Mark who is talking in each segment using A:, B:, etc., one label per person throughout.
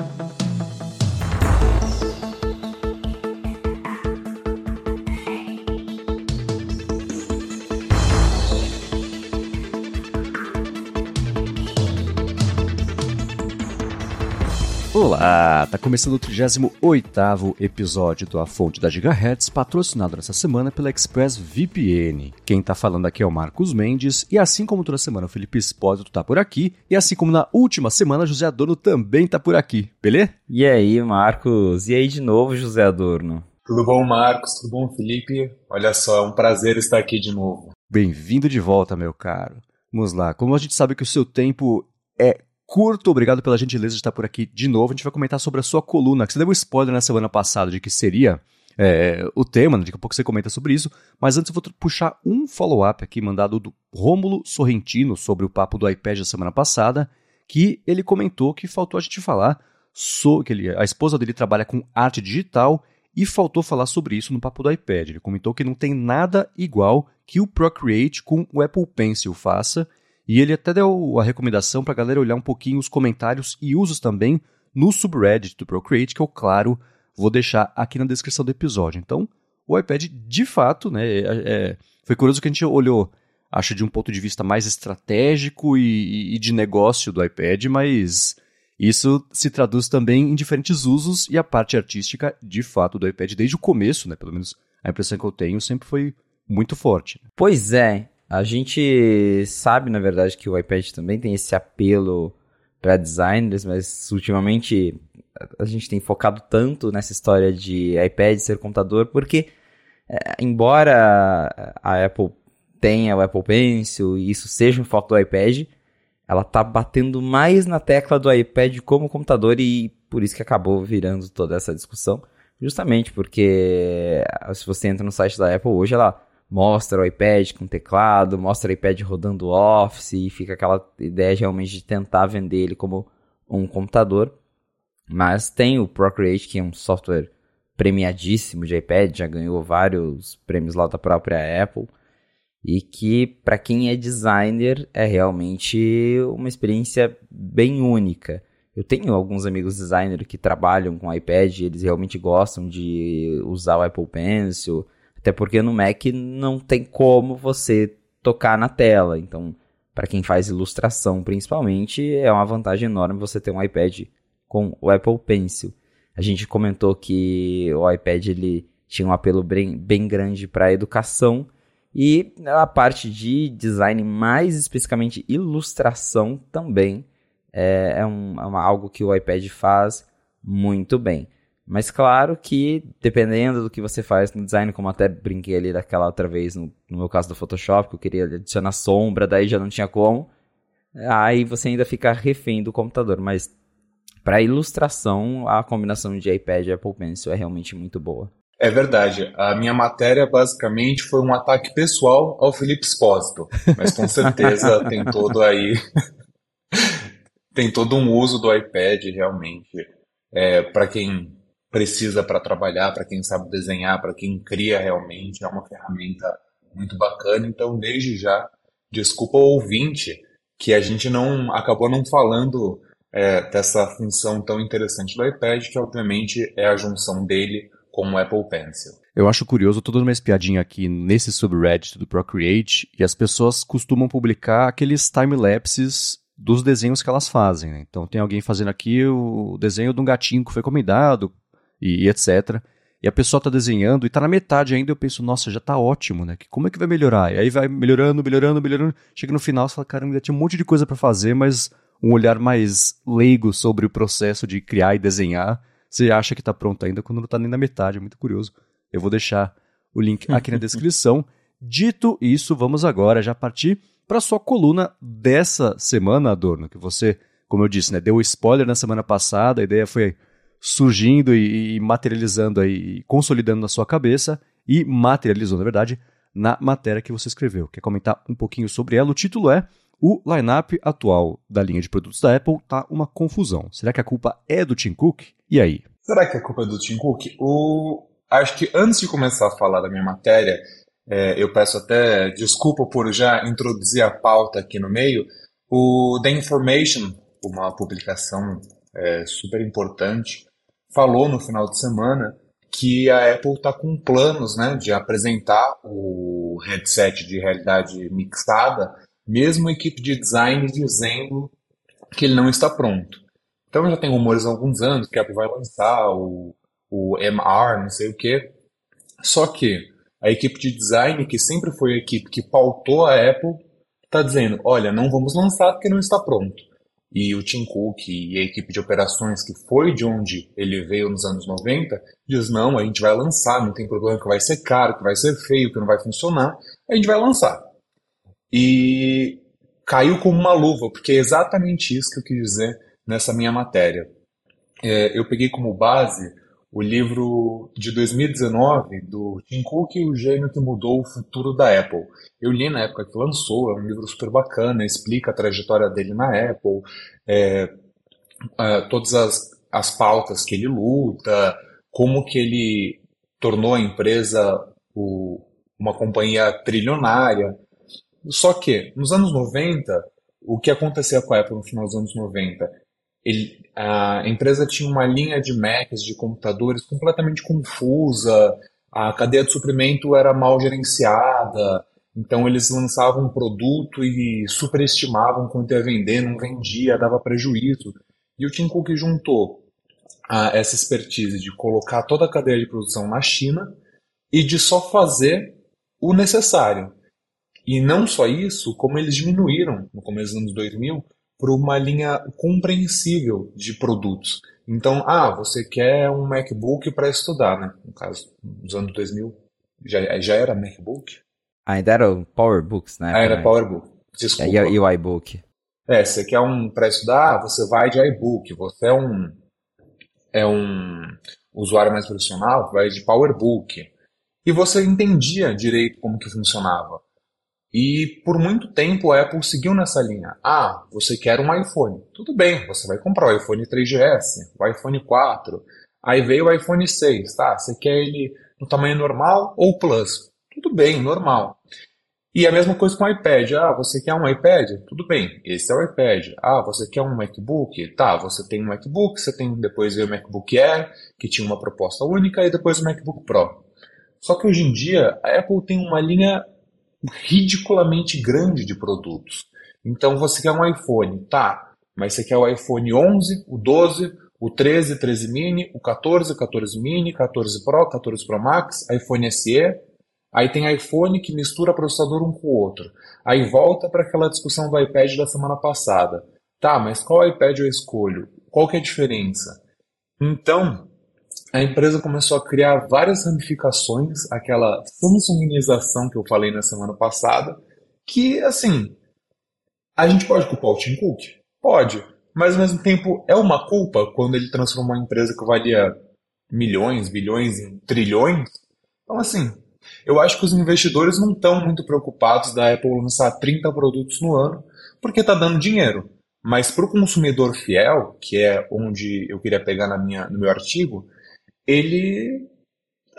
A: thank you Olá, tá começando o 38º episódio do A Fonte da Gigahertz, patrocinado nessa semana pela ExpressVPN. Quem tá falando aqui é o Marcos Mendes, e assim como toda semana o Felipe Espósito tá por aqui, e assim como na última semana José Adorno também tá por aqui, beleza?
B: E aí, Marcos? E aí de novo, José Adorno?
C: Tudo bom, Marcos? Tudo bom, Felipe? Olha só, é um prazer estar aqui de novo.
A: Bem-vindo de volta, meu caro. Vamos lá, como a gente sabe que o seu tempo é curto. Obrigado pela gentileza de estar por aqui de novo. A gente vai comentar sobre a sua coluna, que você deu um spoiler na semana passada de que seria é, o tema, né? daqui a pouco você comenta sobre isso. Mas antes eu vou puxar um follow-up aqui mandado do Rômulo Sorrentino sobre o papo do iPad da semana passada, que ele comentou que faltou a gente falar sobre que ele, a esposa dele trabalha com arte digital e faltou falar sobre isso no papo do iPad. Ele comentou que não tem nada igual que o Procreate com o Apple Pencil faça e ele até deu a recomendação para a galera olhar um pouquinho os comentários e usos também no subreddit do Procreate, que eu, claro, vou deixar aqui na descrição do episódio. Então, o iPad, de fato, né, é, é, foi curioso que a gente olhou, acho, de um ponto de vista mais estratégico e, e de negócio do iPad, mas isso se traduz também em diferentes usos e a parte artística, de fato, do iPad, desde o começo, né, pelo menos a impressão que eu tenho, sempre foi muito forte.
B: Pois é, a gente sabe, na verdade, que o iPad também tem esse apelo para designers, mas ultimamente a gente tem focado tanto nessa história de iPad ser computador, porque é, embora a Apple tenha o Apple Pencil e isso seja um foco do iPad, ela tá batendo mais na tecla do iPad como computador e por isso que acabou virando toda essa discussão. Justamente porque se você entra no site da Apple hoje, ela mostra o iPad com teclado, mostra o iPad rodando Office e fica aquela ideia realmente de tentar vender ele como um computador. Mas tem o Procreate, que é um software premiadíssimo de iPad, já ganhou vários prêmios lá da própria Apple. E que, para quem é designer, é realmente uma experiência bem única. Eu tenho alguns amigos designers que trabalham com iPad, eles realmente gostam de usar o Apple Pencil, até porque no Mac não tem como você tocar na tela. Então, para quem faz ilustração principalmente, é uma vantagem enorme você ter um iPad com o Apple Pencil. A gente comentou que o iPad ele tinha um apelo bem, bem grande para a educação e a parte de design, mais especificamente ilustração, também é, é, um, é uma, algo que o iPad faz muito bem. Mas claro que, dependendo do que você faz no design, como até brinquei ali daquela outra vez, no, no meu caso do Photoshop, que eu queria adicionar sombra, daí já não tinha como, aí você ainda fica refém do computador. Mas para ilustração, a combinação de iPad e Apple Pencil é realmente muito boa.
C: É verdade. A minha matéria basicamente foi um ataque pessoal ao Felipe Espósito. Mas com certeza tem todo aí. tem todo um uso do iPad realmente. É, para quem precisa para trabalhar, para quem sabe desenhar, para quem cria realmente, é uma ferramenta muito bacana. Então, desde já, desculpa o ouvinte que a gente não acabou não falando é, dessa função tão interessante do iPad, que obviamente é a junção dele com o Apple Pencil.
A: Eu acho curioso, tô dando uma espiadinha aqui nesse subreddit do Procreate e as pessoas costumam publicar aqueles time-lapses dos desenhos que elas fazem. Né? Então tem alguém fazendo aqui o desenho de um gatinho que foi comendado e, e etc. E a pessoa está desenhando e está na metade ainda, eu penso, nossa, já está ótimo, né? Como é que vai melhorar? E aí vai melhorando, melhorando, melhorando. Chega no final, você fala, caramba, ainda tinha um monte de coisa para fazer, mas um olhar mais leigo sobre o processo de criar e desenhar, você acha que está pronto ainda quando não está nem na metade, é muito curioso. Eu vou deixar o link aqui na descrição. Dito isso, vamos agora já partir para sua coluna dessa semana, Adorno, que você, como eu disse, né, deu spoiler na semana passada, a ideia foi surgindo e, e materializando aí, consolidando na sua cabeça e materializou, na verdade, na matéria que você escreveu. Quer comentar um pouquinho sobre ela? O título é O lineup atual da linha de produtos da Apple tá uma confusão. Será que a culpa é do Tim Cook? E aí?
C: Será que a culpa é do Tim Cook? O... Acho que antes de começar a falar da minha matéria, é, eu peço até desculpa por já introduzir a pauta aqui no meio. O The Information, uma publicação é super importante, falou no final de semana que a Apple está com planos né, de apresentar o headset de realidade mixada, mesmo a equipe de design dizendo que ele não está pronto. Então já tem rumores há alguns anos que a Apple vai lançar o, o MR, não sei o que. Só que a equipe de design, que sempre foi a equipe que pautou a Apple, está dizendo: olha, não vamos lançar porque não está pronto. E o Tim Cook e a equipe de operações, que foi de onde ele veio nos anos 90, diz: não, a gente vai lançar, não tem problema, que vai ser caro, que vai ser feio, que não vai funcionar, a gente vai lançar. E caiu como uma luva, porque é exatamente isso que eu quis dizer nessa minha matéria. É, eu peguei como base o livro de 2019 do Tim Cook e o gênio que mudou o futuro da Apple. Eu li na época que lançou, é um livro super bacana, explica a trajetória dele na Apple, é, é, todas as, as pautas que ele luta, como que ele tornou a empresa o, uma companhia trilionária. Só que, nos anos 90, o que acontecia com a Apple no final dos anos 90? Ele, a empresa tinha uma linha de Macs, de computadores completamente confusa, a cadeia de suprimento era mal gerenciada, então eles lançavam um produto e superestimavam quanto ia vender, não vendia, dava prejuízo. E o Tim Cook juntou a, essa expertise de colocar toda a cadeia de produção na China e de só fazer o necessário. E não só isso, como eles diminuíram no começo dos anos 2000 para uma linha compreensível de produtos. Então, ah, você quer um MacBook para estudar, né? No caso, nos anos 2000, já, já era MacBook?
B: Ainda era o PowerBooks, né?
C: Ah, era PowerBook. Desculpa.
B: E, o iBook.
C: É, você quer um para estudar, você vai de iBook. Você é um é um usuário mais profissional, vai de PowerBook. E você entendia direito como que funcionava. E por muito tempo a Apple seguiu nessa linha. Ah, você quer um iPhone. Tudo bem, você vai comprar o iPhone 3GS, o iPhone 4. Aí veio o iPhone 6, tá? Você quer ele no tamanho normal ou Plus? Tudo bem, normal. E a mesma coisa com o iPad. Ah, você quer um iPad? Tudo bem, esse é o iPad. Ah, você quer um MacBook? Tá, você tem um MacBook, você tem depois o MacBook Air, que tinha uma proposta única, e depois o MacBook Pro. Só que hoje em dia a Apple tem uma linha ridiculamente grande de produtos. Então você quer um iPhone, tá, mas você quer o iPhone 11, o 12, o 13, 13 mini, o 14, 14 mini, 14 Pro, 14 Pro Max, iPhone SE. Aí tem iPhone que mistura processador um com o outro. Aí volta para aquela discussão do iPad da semana passada. Tá, mas qual iPad eu escolho? Qual que é a diferença? Então, a empresa começou a criar várias ramificações, aquela Samsungização que eu falei na semana passada, que, assim, a gente pode culpar o Tim Cook? Pode. Mas, ao mesmo tempo, é uma culpa quando ele transformou uma empresa que valia milhões, bilhões em trilhões? Então, assim, eu acho que os investidores não estão muito preocupados da Apple lançar 30 produtos no ano, porque está dando dinheiro. Mas para o consumidor fiel, que é onde eu queria pegar na minha, no meu artigo, ele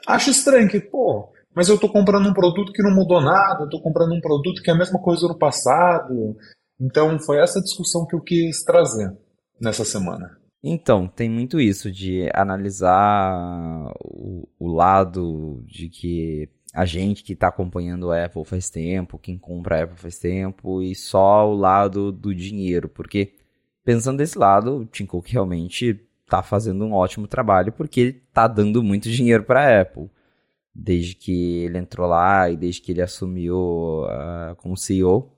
C: acha estranho que, pô, mas eu estou comprando um produto que não mudou nada, eu estou comprando um produto que é a mesma coisa do passado. Então foi essa discussão que eu quis trazer nessa semana.
B: Então, tem muito isso de analisar o, o lado de que a gente que está acompanhando a Apple faz tempo, quem compra a Apple faz tempo, e só o lado do dinheiro, porque pensando desse lado, o Tim Cook realmente tá fazendo um ótimo trabalho porque ele tá dando muito dinheiro para a Apple. Desde que ele entrou lá e desde que ele assumiu uh, como CEO,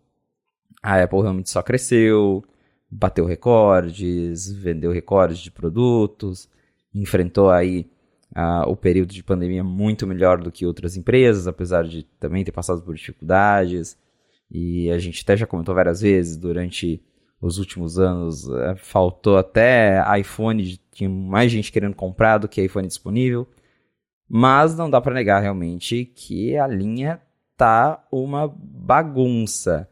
B: a Apple realmente só cresceu, bateu recordes, vendeu recordes de produtos, enfrentou aí uh, o período de pandemia muito melhor do que outras empresas, apesar de também ter passado por dificuldades. E a gente até já comentou várias vezes durante os últimos anos. É, faltou até iPhone, tinha mais gente querendo comprar do que iPhone disponível. Mas não dá para negar realmente que a linha tá uma bagunça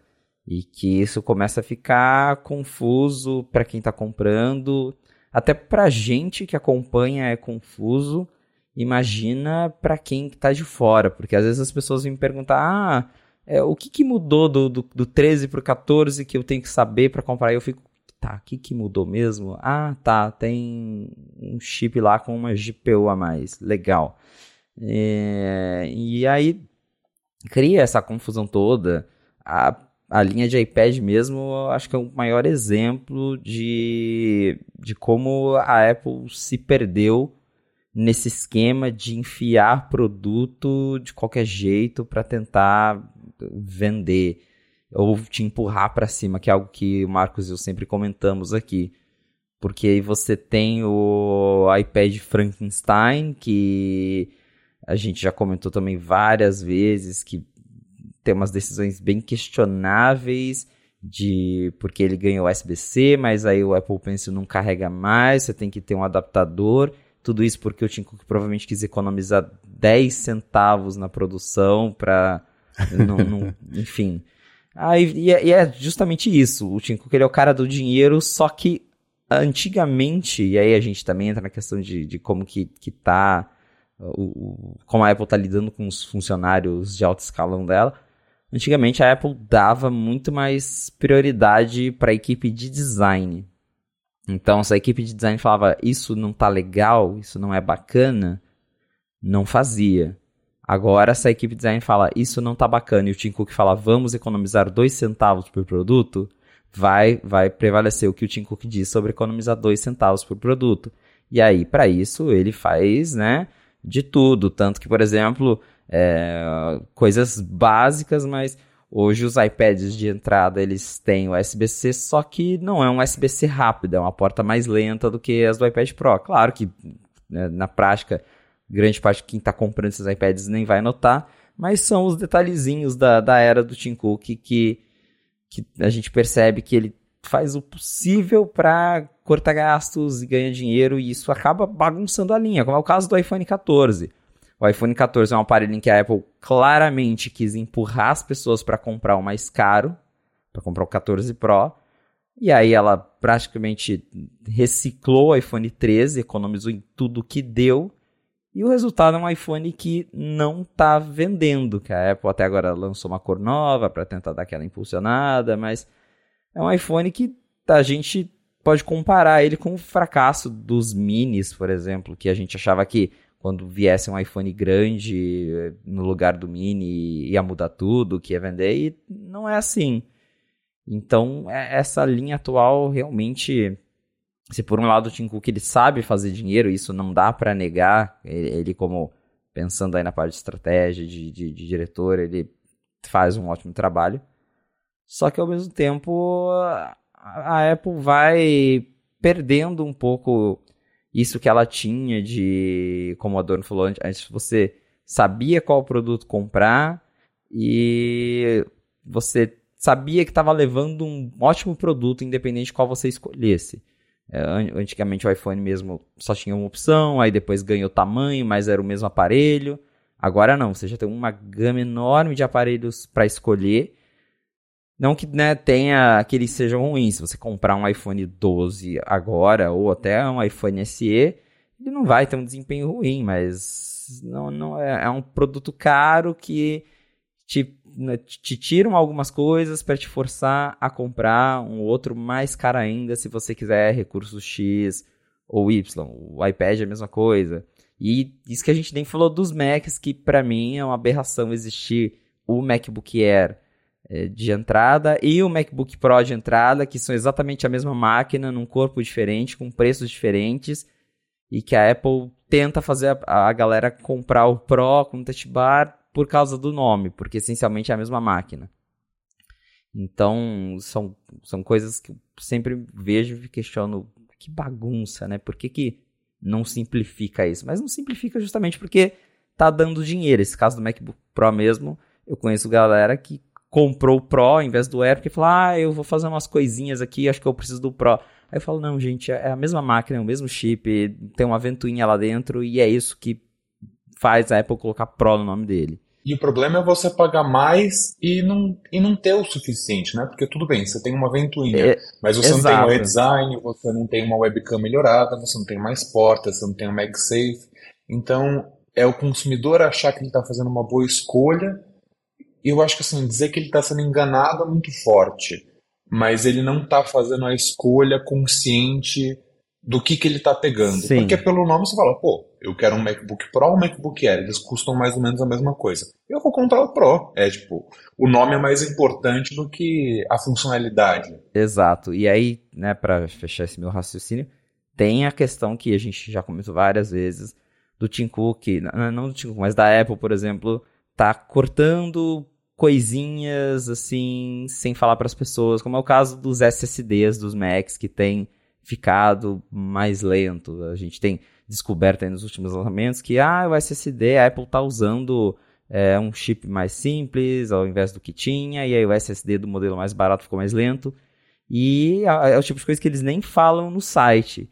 B: e que isso começa a ficar confuso para quem está comprando, até para gente que acompanha é confuso. Imagina para quem está de fora, porque às vezes as pessoas vêm me perguntar: ah, é, o que, que mudou do, do, do 13 para o 14 que eu tenho que saber para comprar? Eu fico, tá, o que, que mudou mesmo? Ah, tá, tem um chip lá com uma GPU a mais, legal. É, e aí cria essa confusão toda. A, a linha de iPad mesmo, acho que é o maior exemplo de, de como a Apple se perdeu nesse esquema de enfiar produto de qualquer jeito para tentar vender ou te empurrar para cima, que é algo que o Marcos e eu sempre comentamos aqui. Porque aí você tem o iPad Frankenstein, que a gente já comentou também várias vezes, que tem umas decisões bem questionáveis de porque ele ganhou USB-C, mas aí o Apple Pencil não carrega mais, você tem que ter um adaptador. Tudo isso porque o Tim Cook provavelmente quis economizar 10 centavos na produção para enfim. Aí, e, é, e, é, justamente isso. O Tim Cook ele é o cara do dinheiro, só que antigamente, e aí a gente também entra na questão de, de como que, que tá. O, o, como a Apple tá lidando com os funcionários de alto escalão dela. Antigamente a Apple dava muito mais prioridade para a equipe de design. Então, se a equipe de design falava isso não tá legal, isso não é bacana, não fazia. Agora, se a equipe de design fala isso não tá bacana e o Tim Cook fala vamos economizar dois centavos por produto, vai, vai prevalecer o que o Tim Cook diz sobre economizar dois centavos por produto. E aí, para isso, ele faz né, de tudo. Tanto que, por exemplo, é, coisas básicas, mas hoje os iPads de entrada eles têm USB-C, só que não é um USB-C rápido, é uma porta mais lenta do que as do iPad Pro. Claro que né, na prática grande parte de quem está comprando esses iPads nem vai notar, mas são os detalhezinhos da, da era do Tim Cook que, que a gente percebe que ele faz o possível para cortar gastos e ganhar dinheiro e isso acaba bagunçando a linha, como é o caso do iPhone 14. O iPhone 14 é um aparelho em que a Apple claramente quis empurrar as pessoas para comprar o mais caro, para comprar o 14 Pro, e aí ela praticamente reciclou o iPhone 13, economizou em tudo que deu e o resultado é um iPhone que não está vendendo, que a Apple até agora lançou uma cor nova para tentar dar aquela impulsionada, mas é um iPhone que a gente pode comparar ele com o fracasso dos minis, por exemplo, que a gente achava que quando viesse um iPhone grande eh, no lugar do mini ia mudar tudo, que ia vender, e não é assim. Então, é, essa linha atual realmente se por um lado o Tim Cook ele sabe fazer dinheiro, isso não dá para negar, ele, ele, como pensando aí na parte de estratégia, de, de, de, diretor, ele faz um ótimo trabalho. Só que ao mesmo tempo a, Apple vai perdendo um pouco isso que ela tinha de, como o Adorno falou antes, você sabia qual produto comprar e você sabia que estava levando um ótimo produto, independente de qual você escolhesse. É, antigamente o iPhone mesmo só tinha uma opção, aí depois ganhou tamanho, mas era o mesmo aparelho. Agora não, você já tem uma gama enorme de aparelhos para escolher. Não que né, tenha que eles sejam ruins. Se você comprar um iPhone 12 agora, ou até um iPhone SE, ele não vai ter um desempenho ruim, mas não, não é, é um produto caro que te te tiram algumas coisas para te forçar a comprar um outro mais caro ainda se você quiser recursos X ou Y. O iPad é a mesma coisa. E isso que a gente nem falou dos Macs, que para mim é uma aberração existir o MacBook Air é, de entrada e o MacBook Pro de entrada, que são exatamente a mesma máquina, num corpo diferente, com preços diferentes, e que a Apple tenta fazer a, a galera comprar o Pro com touch bar por causa do nome, porque essencialmente é a mesma máquina. Então, são, são coisas que eu sempre vejo e questiono. Que bagunça, né? Por que, que não simplifica isso? Mas não simplifica justamente porque tá dando dinheiro. Esse caso do MacBook Pro mesmo, eu conheço galera que comprou o Pro em vez do Air, porque falou, ah, eu vou fazer umas coisinhas aqui, acho que eu preciso do Pro. Aí eu falo, não, gente, é a mesma máquina, é o mesmo chip, tem uma ventoinha lá dentro, e é isso que faz a Apple colocar Pro no nome dele.
C: E o problema é você pagar mais e não, e não ter o suficiente, né? Porque tudo bem, você tem uma ventoinha, é, mas você exato. não tem um redesign, você não tem uma webcam melhorada, você não tem mais portas, você não tem um MagSafe. Então, é o consumidor achar que ele está fazendo uma boa escolha. E eu acho que assim, dizer que ele está sendo enganado é muito forte. mas ele não está fazendo a escolha consciente do que, que ele está pegando. Sim. Porque pelo nome você fala, pô, eu quero um MacBook Pro ou um MacBook Air, eles custam mais ou menos a mesma coisa. Eu vou comprar o Pro. É tipo, o nome é mais importante do que a funcionalidade.
B: Exato. E aí, né, para fechar esse meu raciocínio, tem a questão que a gente já comentou várias vezes do Tim Cook, não do Tim Cook, mas da Apple, por exemplo, tá cortando coisinhas assim, sem falar para as pessoas, como é o caso dos SSDs dos Macs que tem ficado mais lento. A gente tem descoberto nos últimos lançamentos que ah, o SSD, a Apple está usando é, um chip mais simples ao invés do que tinha, e aí o SSD do modelo mais barato ficou mais lento. E é, é o tipo de coisa que eles nem falam no site.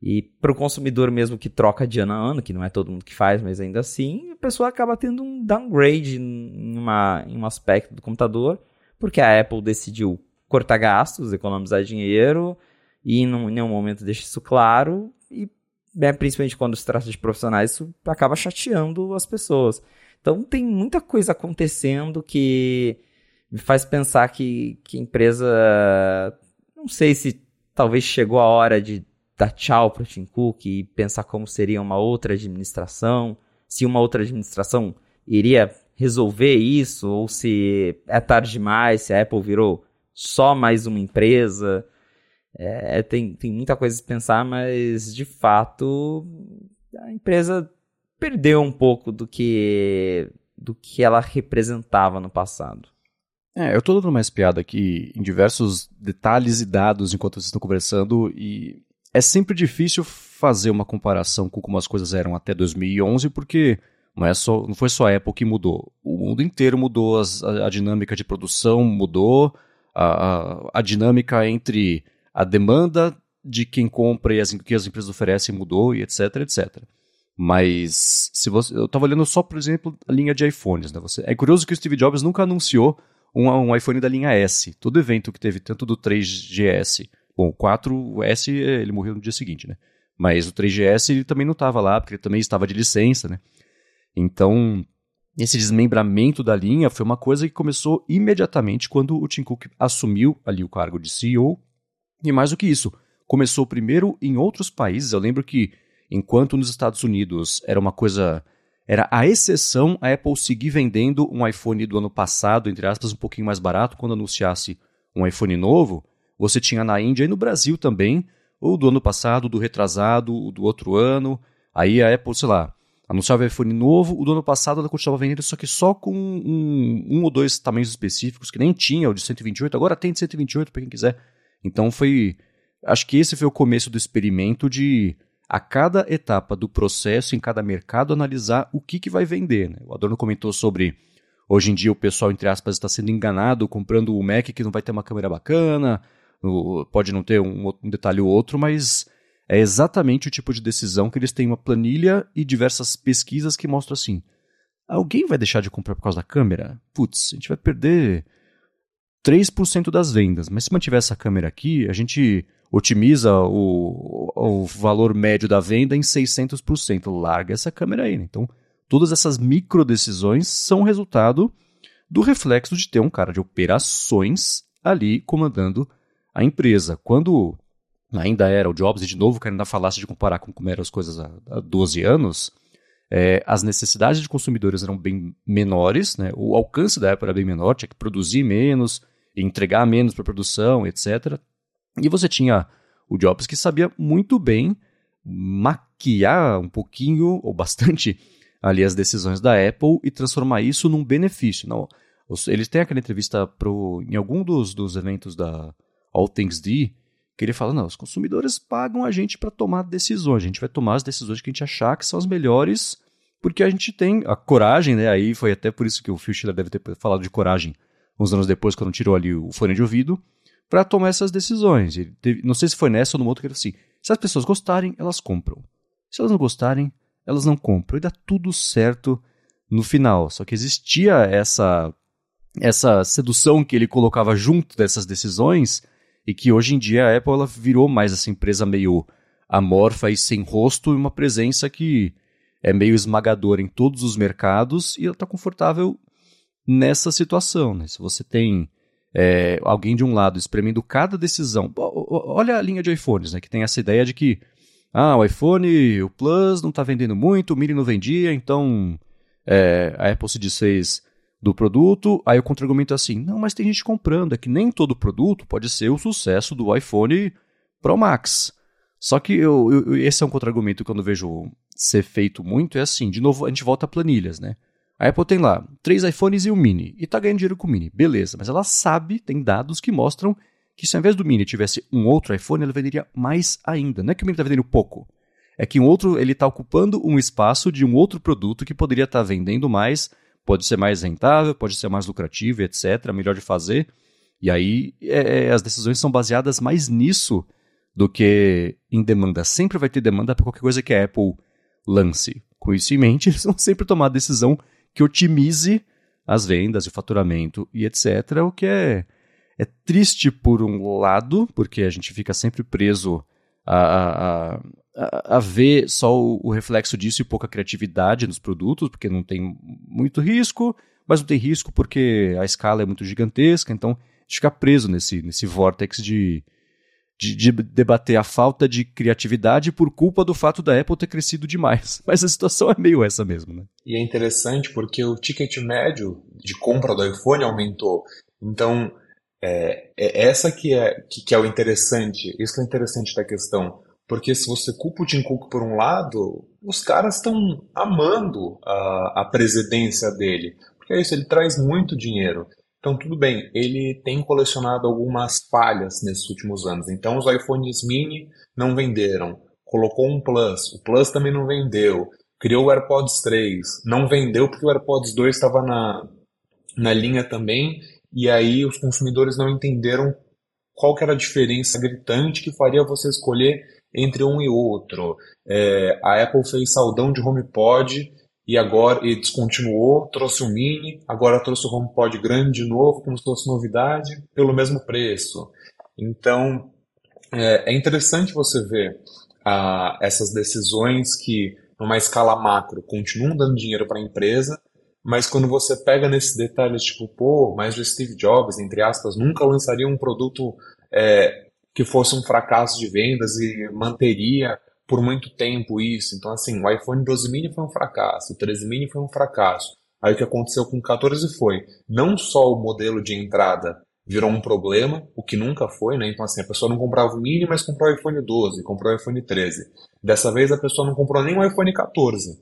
B: E para o consumidor mesmo que troca de ano a ano, que não é todo mundo que faz, mas ainda assim, a pessoa acaba tendo um downgrade em, uma, em um aspecto do computador, porque a Apple decidiu cortar gastos, economizar dinheiro, e em nenhum momento deixa isso claro, e né, principalmente quando se trata de profissionais, isso acaba chateando as pessoas. Então tem muita coisa acontecendo que me faz pensar que, que a empresa, não sei se talvez chegou a hora de dar tchau para o Tim Cook e pensar como seria uma outra administração, se uma outra administração iria resolver isso, ou se é tarde demais, se a Apple virou só mais uma empresa. É, tem, tem muita coisa a pensar, mas de fato a empresa perdeu um pouco do que do que ela representava no passado.
A: É, eu tô dando uma espiada aqui em diversos detalhes e dados enquanto vocês estão conversando e é sempre difícil fazer uma comparação com como as coisas eram até 2011 porque não, é só, não foi só a Apple que mudou. O mundo inteiro mudou, a, a, dinâmica de produção mudou, a, a, a dinâmica entre a demanda de quem compra e as que as empresas oferecem mudou e etc, etc. Mas se você, eu estava olhando só, por exemplo, a linha de iPhones. Né? Você, é curioso que o Steve Jobs nunca anunciou um, um iPhone da linha S. Todo evento que teve, tanto do 3GS, bom, o 4S ele morreu no dia seguinte, né? Mas o 3GS ele também não estava lá, porque ele também estava de licença, né? Então, esse desmembramento da linha foi uma coisa que começou imediatamente quando o Tim Cook assumiu ali o cargo de CEO e mais do que isso, começou primeiro em outros países. Eu lembro que, enquanto nos Estados Unidos era uma coisa. Era a exceção a Apple seguir vendendo um iPhone do ano passado, entre aspas, um pouquinho mais barato, quando anunciasse um iPhone novo. Você tinha na Índia e no Brasil também, ou do ano passado, do retrasado, do outro ano. Aí a Apple, sei lá, anunciava o iPhone novo, o do ano passado ela continuava vendendo, só que só com um, um ou dois tamanhos específicos, que nem tinha o de 128, agora tem de 128 para quem quiser. Então foi. Acho que esse foi o começo do experimento de, a cada etapa do processo, em cada mercado, analisar o que, que vai vender. Né? O Adorno comentou sobre. Hoje em dia o pessoal, entre aspas, está sendo enganado comprando o Mac que não vai ter uma câmera bacana, pode não ter um, um detalhe ou outro, mas é exatamente o tipo de decisão que eles têm uma planilha e diversas pesquisas que mostram assim. Alguém vai deixar de comprar por causa da câmera? Putz, a gente vai perder 3% das vendas. Mas se mantiver essa câmera aqui, a gente otimiza o, o valor médio da venda em 600%. Larga essa câmera aí. Né? Então, todas essas micro decisões são resultado do reflexo de ter um cara de operações ali comandando a empresa. Quando ainda era o Jobs, e de novo quero ainda falasse de comparar com como eram as coisas há, há 12 anos, é, as necessidades de consumidores eram bem menores, né? o alcance da Apple era bem menor, tinha que produzir menos, entregar menos para produção, etc. E você tinha o Jobs que sabia muito bem maquiar um pouquinho ou bastante ali as decisões da Apple e transformar isso num benefício. Não, eles têm aquela entrevista pro, em algum dos, dos eventos da All Things D que ele fala: não, os consumidores pagam a gente para tomar decisões. A gente vai tomar as decisões que a gente achar que são as melhores, porque a gente tem a coragem, né? Aí foi até por isso que o Phil Schiller deve ter falado de coragem uns anos depois, quando tirou ali o fone de ouvido, para tomar essas decisões. Teve, não sei se foi nessa ou no outro que ele assim: se as pessoas gostarem, elas compram. Se elas não gostarem, elas não compram. E dá tudo certo no final. Só que existia essa essa sedução que ele colocava junto dessas decisões e que hoje em dia a Apple ela virou mais essa empresa meio amorfa e sem rosto e uma presença que é meio esmagadora em todos os mercados e ela está confortável nessa situação. Né? Se você tem é, alguém de um lado espremendo cada decisão. Olha a linha de iPhones, né, que tem essa ideia de que ah, o iPhone, o Plus não está vendendo muito, o Mini não vendia, então é, a Apple se desfez do produto. Aí o contra-argumento é assim: não, mas tem gente comprando, é que nem todo produto pode ser o sucesso do iPhone Pro Max. Só que eu, eu, esse é um contra-argumento que eu vejo ser feito muito, é assim, de novo, a gente volta a planilhas, né? A Apple tem lá três iPhones e um Mini, e tá ganhando dinheiro com o Mini, beleza, mas ela sabe, tem dados que mostram que se ao invés do Mini tivesse um outro iPhone, ela venderia mais ainda. Não é que o Mini está vendendo pouco, é que um outro ele está ocupando um espaço de um outro produto que poderia estar tá vendendo mais, pode ser mais rentável, pode ser mais lucrativo, etc., melhor de fazer. E aí é, é, as decisões são baseadas mais nisso do que em demanda. Sempre vai ter demanda para qualquer coisa que a Apple lance. Com isso em mente, eles vão sempre tomar a decisão que otimize as vendas, o faturamento e etc. O que é, é triste por um lado, porque a gente fica sempre preso a, a, a, ver só o, o, reflexo disso e pouca criatividade nos produtos, porque não tem muito risco, mas não tem risco porque a escala é muito gigantesca, então a gente fica preso nesse, nesse vórtex de, de, de, debater a falta de criatividade por culpa do fato da Apple ter crescido demais. Mas a situação é meio essa mesmo, né?
C: E é interessante porque o ticket médio de compra do iPhone aumentou. Então, é, é essa que é, que, que, é o interessante, isso que é interessante da questão. Porque se você culpa o Tim Cook por um lado, os caras estão amando a, a presidência dele. Porque é isso, ele traz muito dinheiro. Então, tudo bem, ele tem colecionado algumas falhas nesses últimos anos. Então, os iPhones mini não venderam. Colocou um Plus, o Plus também não vendeu. Criou o AirPods 3, não vendeu porque o AirPods 2 estava na, na linha também. E aí os consumidores não entenderam qual que era a diferença gritante que faria você escolher entre um e outro. É, a Apple fez saudão de HomePod e agora e descontinuou, trouxe o Mini, agora trouxe o HomePod grande de novo, como se fosse novidade, pelo mesmo preço. Então, é, é interessante você ver ah, essas decisões que, numa escala macro, continuam dando dinheiro para a empresa, mas quando você pega nesses detalhes, tipo, pô, mas o Steve Jobs, entre aspas, nunca lançaria um produto é, que fosse um fracasso de vendas e manteria por muito tempo isso. Então, assim, o iPhone 12 mini foi um fracasso, o 13 mini foi um fracasso. Aí o que aconteceu com o 14 foi, não só o modelo de entrada virou um problema, o que nunca foi, né? Então, assim, a pessoa não comprava o mini, mas comprou o iPhone 12, comprou o iPhone 13. Dessa vez a pessoa não comprou nem o iPhone 14.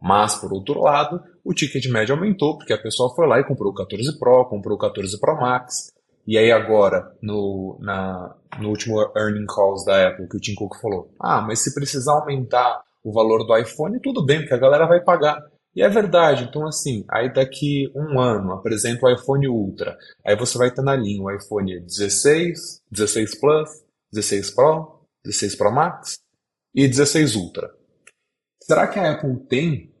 C: Mas, por outro lado, o ticket médio aumentou, porque a pessoa foi lá e comprou o 14 Pro, comprou o 14 Pro Max. E aí agora, no, na, no último earning calls da Apple, que o Tim Cook falou, ah, mas se precisar aumentar o valor do iPhone, tudo bem, porque a galera vai pagar. E é verdade, então assim, aí daqui um ano apresenta o iPhone Ultra, aí você vai ter na linha o iPhone 16, 16 Plus, 16 Pro, 16 Pro Max e 16 Ultra. Será que a Apple tem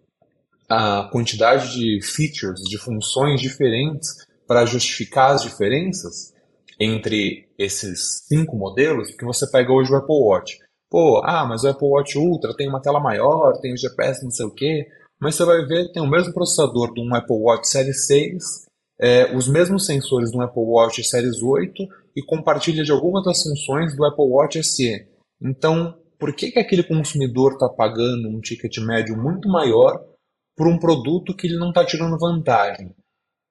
C: a quantidade de features, de funções diferentes para justificar as diferenças entre esses cinco modelos, porque você pega hoje o Apple Watch. Pô, ah, mas o Apple Watch Ultra tem uma tela maior, tem o GPS não sei o quê, mas você vai ver tem o mesmo processador de um Apple Watch Série 6, é, os mesmos sensores do Apple Watch Series 8 e compartilha de algumas das funções do Apple Watch SE. Então, por que, que aquele consumidor está pagando um ticket médio muito maior por um produto que ele não está tirando vantagem?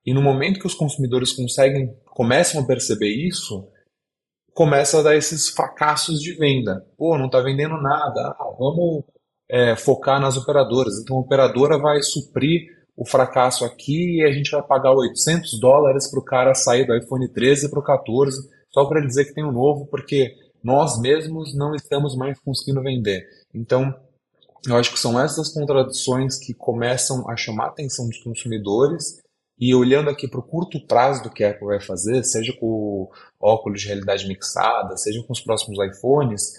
C: E no momento que os consumidores conseguem, começam a perceber isso, começa a dar esses fracassos de venda. Pô, não está vendendo nada. Ah, vamos é, focar nas operadoras. Então a operadora vai suprir o fracasso aqui e a gente vai pagar 800 dólares para o cara sair do iPhone 13 para o 14 só para ele dizer que tem um novo, porque nós mesmos não estamos mais conseguindo vender. Então, eu acho que são essas contradições que começam a chamar a atenção dos consumidores e olhando aqui para o curto prazo do que a Apple vai fazer, seja com óculos de realidade mixada, seja com os próximos iPhones,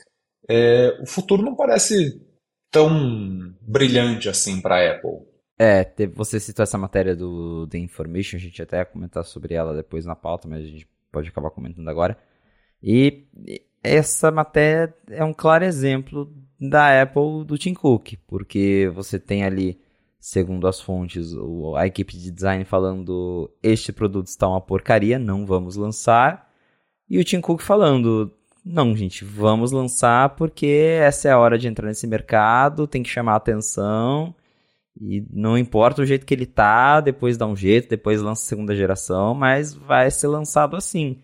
C: é, o futuro não parece tão brilhante assim para a Apple.
B: É, você citou essa matéria do The Information, a gente até ia comentar sobre ela depois na pauta, mas a gente pode acabar comentando agora. E essa matéria é um claro exemplo da Apple do Tim Cook, porque você tem ali segundo as fontes, a equipe de design falando: este produto está uma porcaria, não vamos lançar. E o Tim Cook falando: não, gente, vamos lançar porque essa é a hora de entrar nesse mercado, tem que chamar a atenção. E não importa o jeito que ele tá, depois dá um jeito, depois lança a segunda geração, mas vai ser lançado assim.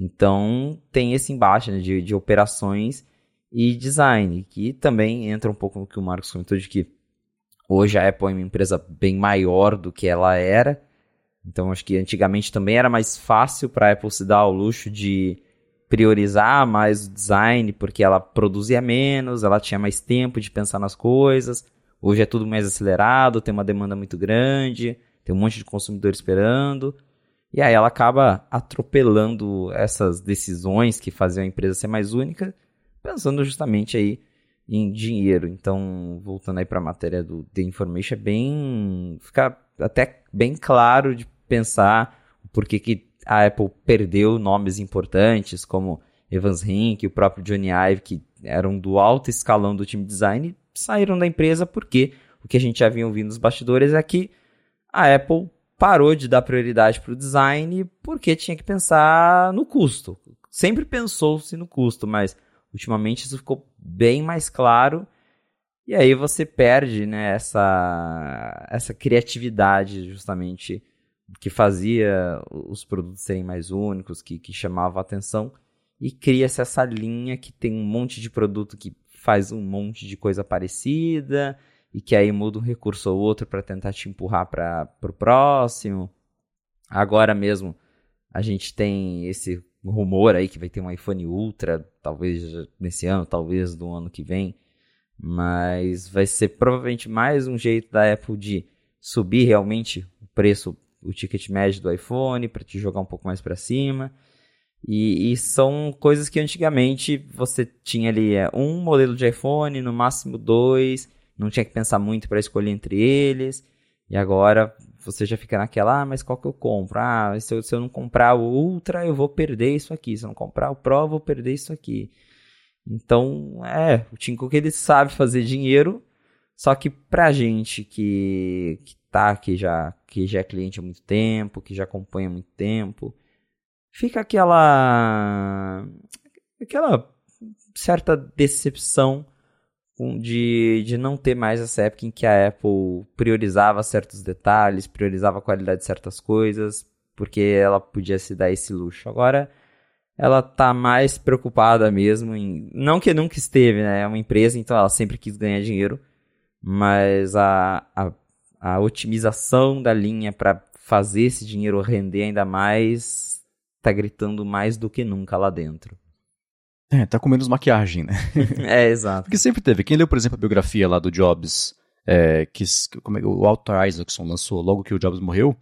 B: Então tem esse embate né, de, de operações e design, que também entra um pouco no que o Marcos comentou de que hoje a Apple é uma empresa bem maior do que ela era. Então acho que antigamente também era mais fácil para a Apple se dar ao luxo de priorizar mais o design, porque ela produzia menos, ela tinha mais tempo de pensar nas coisas. Hoje é tudo mais acelerado, tem uma demanda muito grande, tem um monte de consumidor esperando. E aí ela acaba atropelando essas decisões que faziam a empresa ser mais única, pensando justamente aí em dinheiro. Então, voltando aí para a matéria do The Information, é bem fica até bem claro de pensar por que, que a Apple perdeu nomes importantes como Evans Rink, o próprio Johnny Ive, que eram do alto escalão do time design, saíram da empresa porque o que a gente já vinha ouvindo nos bastidores é que a Apple parou de dar prioridade para o design porque tinha que pensar no custo. Sempre pensou-se no custo, mas ultimamente isso ficou bem mais claro. E aí você perde né, essa, essa criatividade justamente que fazia os produtos serem mais únicos, que, que chamava a atenção, e cria-se essa linha que tem um monte de produto que faz um monte de coisa parecida, e que aí muda um recurso ou outro para tentar te empurrar para o próximo. Agora mesmo a gente tem esse rumor aí que vai ter um iPhone Ultra, talvez nesse ano, talvez no ano que vem, mas vai ser provavelmente mais um jeito da Apple de subir realmente o preço o ticket médio do iPhone para te jogar um pouco mais para cima. E, e, são coisas que antigamente você tinha ali é, um modelo de iPhone, no máximo dois, não tinha que pensar muito para escolher entre eles. E agora você já fica naquela, ah, mas qual que eu compro? Ah, se eu, se eu não comprar o Ultra, eu vou perder isso aqui. Se eu não comprar o Pro, eu vou perder isso aqui. Então, é, o Tim Cook ele sabe fazer dinheiro, só que pra gente que, que tá, que já, que já é cliente há muito tempo, que já acompanha há muito tempo, fica aquela aquela certa decepção de, de não ter mais essa época em que a Apple priorizava certos detalhes, priorizava a qualidade de certas coisas, porque ela podia se dar esse luxo. Agora ela tá mais preocupada mesmo em. Não que nunca esteve, né? É uma empresa, então ela sempre quis ganhar dinheiro. Mas a, a a otimização da linha para fazer esse dinheiro render ainda mais tá gritando mais do que nunca lá dentro.
A: É, tá com menos maquiagem, né?
B: é, exato.
A: Porque sempre teve. Quem leu, por exemplo, a biografia lá do Jobs, é, que como é, o Walter Isaacson lançou logo que o Jobs morreu,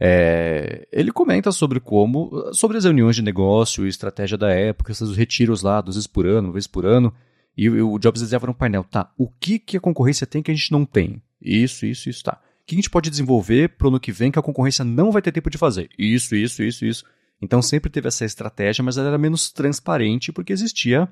A: é, ele comenta sobre como, sobre as reuniões de negócio e estratégia da época, esses retiros lá, duas vezes por ano, uma vez por ano, e o Jobs dizia no painel, tá, o que, que a concorrência tem que a gente não tem? Isso, isso, isso, tá. O que a gente pode desenvolver para o ano que vem que a concorrência não vai ter tempo de fazer? Isso, isso, isso, isso. Então sempre teve essa estratégia, mas ela era menos transparente porque existia,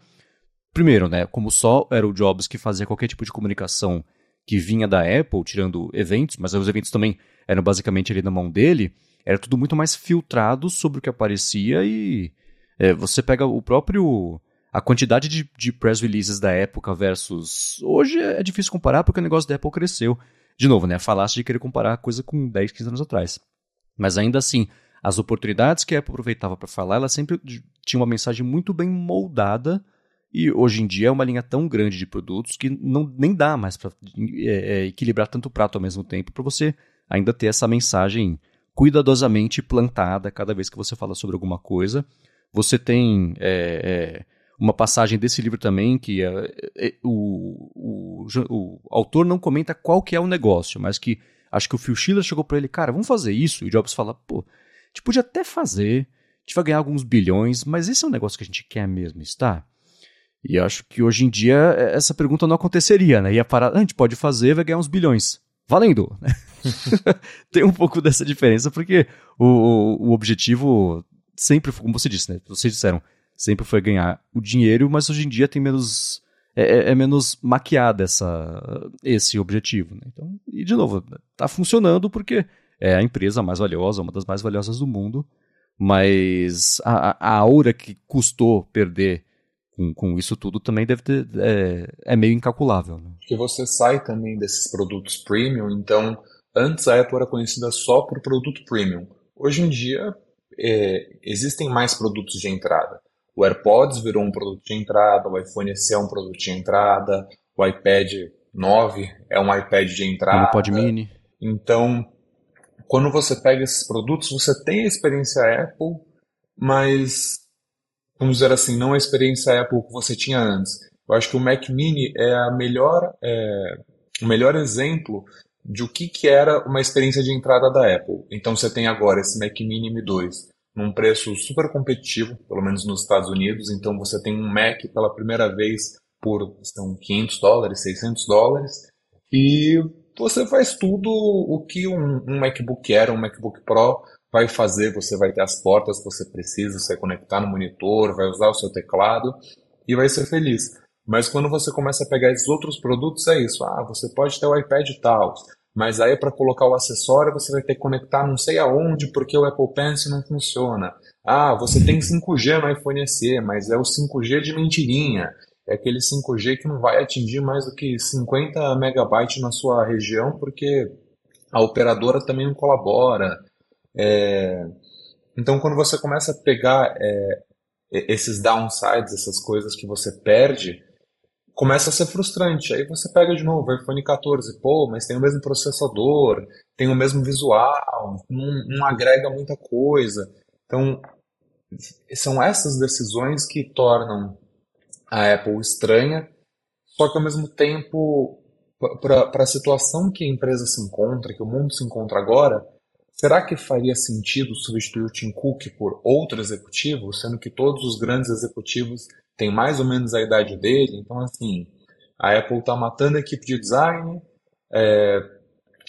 A: primeiro, né, como só era o Jobs que fazia qualquer tipo de comunicação que vinha da Apple, tirando eventos, mas os eventos também eram basicamente ali na mão dele, era tudo muito mais filtrado sobre o que aparecia e é, você pega o próprio a quantidade de, de press releases da época versus hoje é difícil comparar porque o negócio da Apple cresceu. De novo, né? A falácia de querer comparar a coisa com 10, 15 anos atrás. Mas ainda assim, as oportunidades que a Apple aproveitava para falar, ela sempre tinha uma mensagem muito bem moldada. E hoje em dia é uma linha tão grande de produtos que não, nem dá mais para é, é, equilibrar tanto prato ao mesmo tempo para você ainda ter essa mensagem cuidadosamente plantada cada vez que você fala sobre alguma coisa. Você tem é, é uma passagem desse livro também que é, é, o, o, o, autor não comenta qual que é o negócio, mas que acho que o Phil Schiller chegou para ele, cara, vamos fazer isso. E o Jobs fala, pô, gente podia até fazer, a gente vai ganhar alguns bilhões, mas esse é um negócio que a gente quer mesmo, está? E acho que hoje em dia é, essa pergunta não aconteceria, né? Ia parar, ah, a gente pode fazer, vai ganhar uns bilhões. Valendo! Tem um pouco dessa diferença, porque o, o, objetivo sempre, como você disse, né? Vocês disseram, sempre foi ganhar o dinheiro, mas hoje em dia tem menos é, é, menos maquiada essa, esse objetivo. Né? Então, e de novo, está funcionando porque é a empresa mais valiosa, uma das mais valiosas do mundo, mas a, a aura que custou perder com, com isso tudo também deve ter, é, é meio incalculável. Né?
C: Porque você sai também desses produtos premium, então antes a Apple era conhecida só por produto premium. Hoje em dia é, existem mais produtos de entrada. O AirPods virou um produto de entrada, o iPhone SE é um produto de entrada, o iPad 9 é um iPad de entrada. O
A: iPod Mini.
C: Então, quando você pega esses produtos, você tem a experiência Apple, mas, vamos dizer assim, não a experiência Apple que você tinha antes. Eu acho que o Mac Mini é a melhor, é, o melhor exemplo de o que, que era uma experiência de entrada da Apple. Então você tem agora esse Mac Mini M2 num preço super competitivo, pelo menos nos Estados Unidos. Então você tem um Mac pela primeira vez por são 500 dólares, 600 dólares, e você faz tudo o que um, um MacBook Air, um MacBook Pro vai fazer. Você vai ter as portas que você precisa, você vai conectar no monitor, vai usar o seu teclado e vai ser feliz. Mas quando você começa a pegar esses outros produtos, é isso. Ah, você pode ter o iPad tal, mas aí para colocar o acessório você vai ter que conectar não sei aonde porque o Apple Pencil não funciona. Ah, você tem 5G no iPhone SE, mas é o 5G de mentirinha. É aquele 5G que não vai atingir mais do que 50 megabytes na sua região porque a operadora também não colabora. É... Então, quando você começa a pegar é, esses downsides, essas coisas que você perde, começa a ser frustrante. Aí você pega de novo o iPhone 14, pô, mas tem o mesmo processador, tem o mesmo visual, não, não agrega muita coisa. Então, são essas decisões que tornam a Apple estranha, só que ao mesmo tempo, para a situação que a empresa se encontra, que o mundo se encontra agora, será que faria sentido substituir o Tim Cook por outro executivo, sendo que todos os grandes executivos tem mais ou menos a idade dele, então assim, a Apple está matando a equipe de design, é,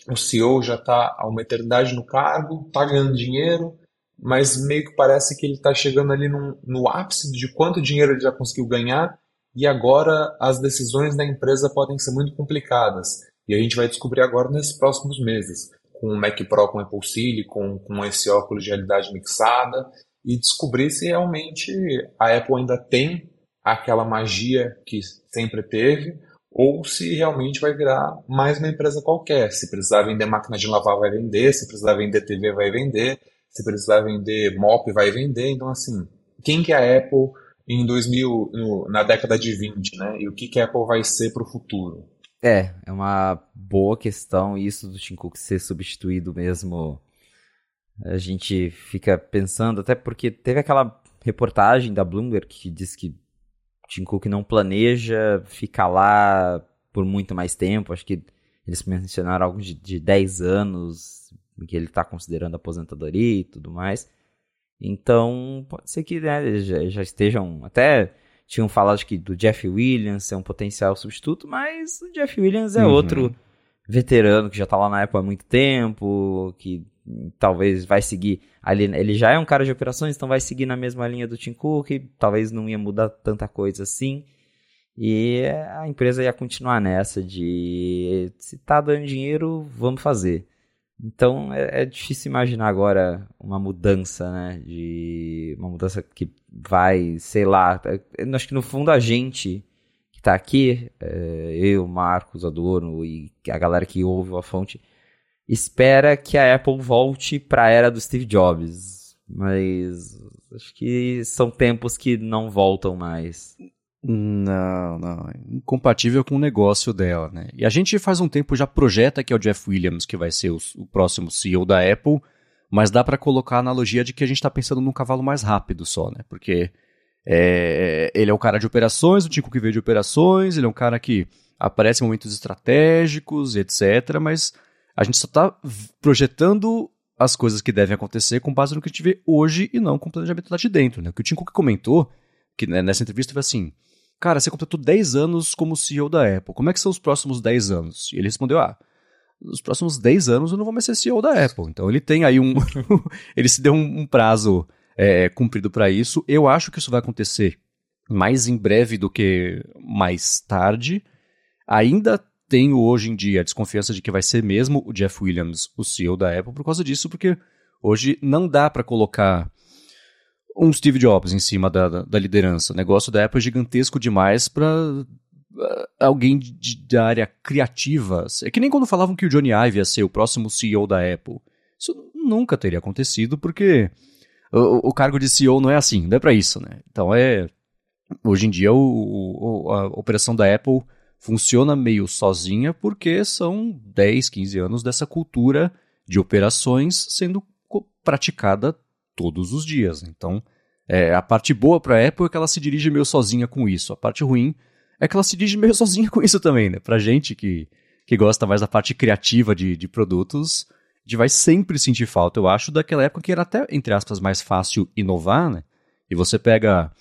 C: o CEO já está há uma eternidade no cargo, está ganhando dinheiro, mas meio que parece que ele está chegando ali num, no ápice de quanto dinheiro ele já conseguiu ganhar e agora as decisões da empresa podem ser muito complicadas. E a gente vai descobrir agora nesses próximos meses, com o Mac Pro com Apple Silicon, com esse óculos de realidade mixada, e descobrir se realmente a Apple ainda tem aquela magia que sempre teve, ou se realmente vai virar mais uma empresa qualquer. Se precisar vender máquina de lavar, vai vender, se precisar vender TV, vai vender, se precisar vender mop, vai vender. Então, assim, quem que é a Apple em 2000, no, na década de 20, né? E o que, que a Apple vai ser para o futuro?
B: É, é uma boa questão isso do Tim Cook ser substituído mesmo. A gente fica pensando, até porque teve aquela reportagem da Bloomberg que diz que Tim Cook não planeja ficar lá por muito mais tempo. Acho que eles mencionaram algo de, de 10 anos, que ele está considerando aposentadoria e tudo mais. Então, pode ser que né, já, já, estejam. Até tinham falado que do Jeff Williams ser um potencial substituto, mas o Jeff Williams é uhum. outro veterano que já está lá na Apple há muito tempo, que talvez vai seguir ali, ele já é um cara de operações, então vai seguir na mesma linha do Tim Cook, talvez não ia mudar tanta coisa assim. E a empresa ia continuar nessa de se tá dando dinheiro, vamos fazer. Então é, é difícil imaginar agora uma mudança, né? De uma mudança que vai, sei lá. Eu acho que no fundo a gente que tá aqui, é, eu, Marcos, Adorno e a galera que ouve a fonte, espera que a Apple volte para a era do Steve Jobs, mas acho que são tempos que não voltam mais.
A: Não, não. É incompatível com o negócio dela, né? E a gente faz um tempo já projeta que é o Jeff Williams que vai ser o, o próximo CEO da Apple, mas dá para colocar a analogia de que a gente está pensando num cavalo mais rápido só, né? Porque é, ele é um cara de operações, o Tico que veio de operações, ele é um cara que aparece em momentos estratégicos, etc., mas a gente só está projetando as coisas que devem acontecer com base no que a gente vê hoje e não com o planejamento lá de dentro. Né? O que o Tim Cook comentou, que né, nessa entrevista foi assim, cara, você completou 10 anos como CEO da Apple, como é que são os próximos 10 anos? E ele respondeu, ah, nos próximos 10 anos eu não vou mais ser CEO da Apple. Então ele tem aí um... ele se deu um, um prazo é, cumprido para isso. Eu acho que isso vai acontecer mais em breve do que mais tarde. Ainda tenho hoje em dia a desconfiança de que vai ser mesmo o Jeff Williams o CEO da Apple por causa disso, porque hoje não dá para colocar um Steve Jobs em cima da, da, da, liderança. O negócio da Apple é gigantesco demais para uh, alguém de, da área criativa. É que nem quando falavam que o Johnny Ive ia ser o próximo CEO da Apple. Isso nunca teria acontecido, porque o, o cargo de CEO não é assim, não é para isso, né? Então é. Hoje em dia o, o, a operação da Apple funciona meio sozinha porque são 10, 15 anos dessa cultura de operações sendo praticada todos os dias. Então, é, a parte boa para a Apple é que ela se dirige meio sozinha com isso. A parte ruim é que ela se dirige meio sozinha com isso também, né? Pra gente que, que gosta mais da parte criativa de, de produtos, a gente vai sempre sentir falta, eu acho, daquela época que era até, entre aspas, mais fácil inovar, né? E você pega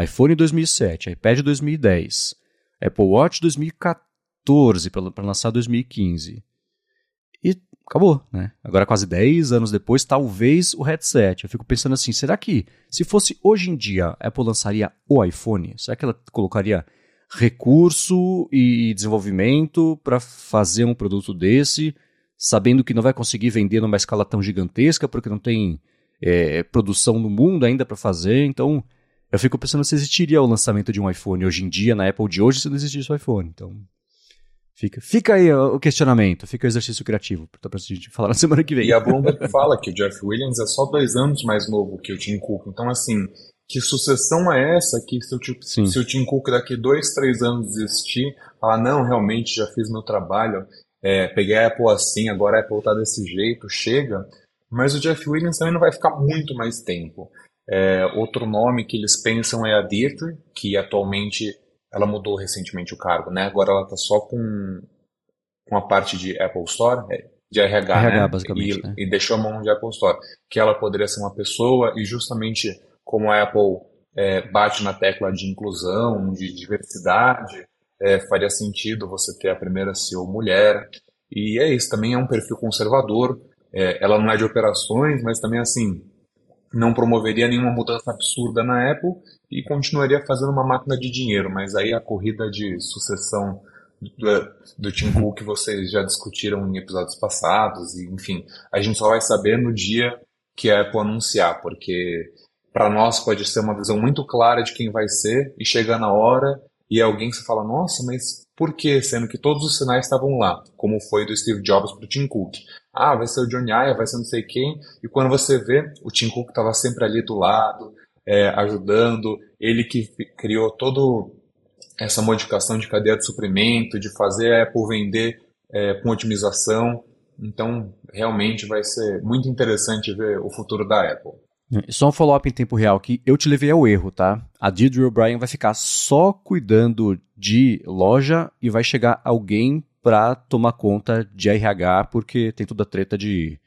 A: iPhone 2007, iPad 2010, Apple Watch 2014 para lançar 2015. E acabou, né? Agora, quase 10 anos depois, talvez o headset. Eu fico pensando assim: será que, se fosse hoje em dia, a Apple lançaria o iPhone? Será que ela colocaria recurso e desenvolvimento para fazer um produto desse, sabendo que não vai conseguir vender numa escala tão gigantesca, porque não tem é, produção no mundo ainda para fazer? Então eu fico pensando se existiria o lançamento de um iPhone hoje em dia, na Apple de hoje, se não existisse o iPhone. Então, fica, fica aí o questionamento, fica o exercício criativo para a gente falar na semana que vem.
C: E a Bloomberg fala que o Jeff Williams é só dois anos mais novo que o Tim Cook. Então, assim, que sucessão é essa que se o, se o Tim Cook daqui dois, três anos desistir, falar, não, realmente já fiz meu trabalho, é, peguei a Apple assim, agora a Apple tá desse jeito, chega. Mas o Jeff Williams também não vai ficar muito mais tempo. É, outro nome que eles pensam é a Deirdre, que atualmente ela mudou recentemente o cargo, né? Agora ela está só com, com a parte de Apple Store, é, de RH, RH
A: né? basicamente,
C: e,
A: né?
C: e deixou a mão de Apple Store, que ela poderia ser uma pessoa e justamente como a Apple é, bate na tecla de inclusão, de diversidade, é, faria sentido você ter a primeira CEO mulher. E é isso, também é um perfil conservador. É, ela não é de operações, mas também assim não promoveria nenhuma mudança absurda na Apple e continuaria fazendo uma máquina de dinheiro, mas aí a corrida de sucessão do, do Tim Cook vocês já discutiram em episódios passados, e enfim, a gente só vai saber no dia que a Apple anunciar, porque para nós pode ser uma visão muito clara de quem vai ser e chega na hora e alguém se fala, nossa, mas por que? Sendo que todos os sinais estavam lá, como foi do Steve Jobs para o Tim Cook. Ah, vai ser o Johnny Ive, vai ser não sei quem. E quando você vê, o Tim Cook estava sempre ali do lado, é, ajudando. Ele que criou toda essa modificação de cadeia de suprimento, de fazer a Apple vender é, com otimização. Então, realmente vai ser muito interessante ver o futuro da Apple.
A: Só um follow-up em tempo real que eu te levei ao erro, tá? A Deirdre O'Brien vai ficar só cuidando de loja e vai chegar alguém para tomar conta de RH, porque tem toda a treta de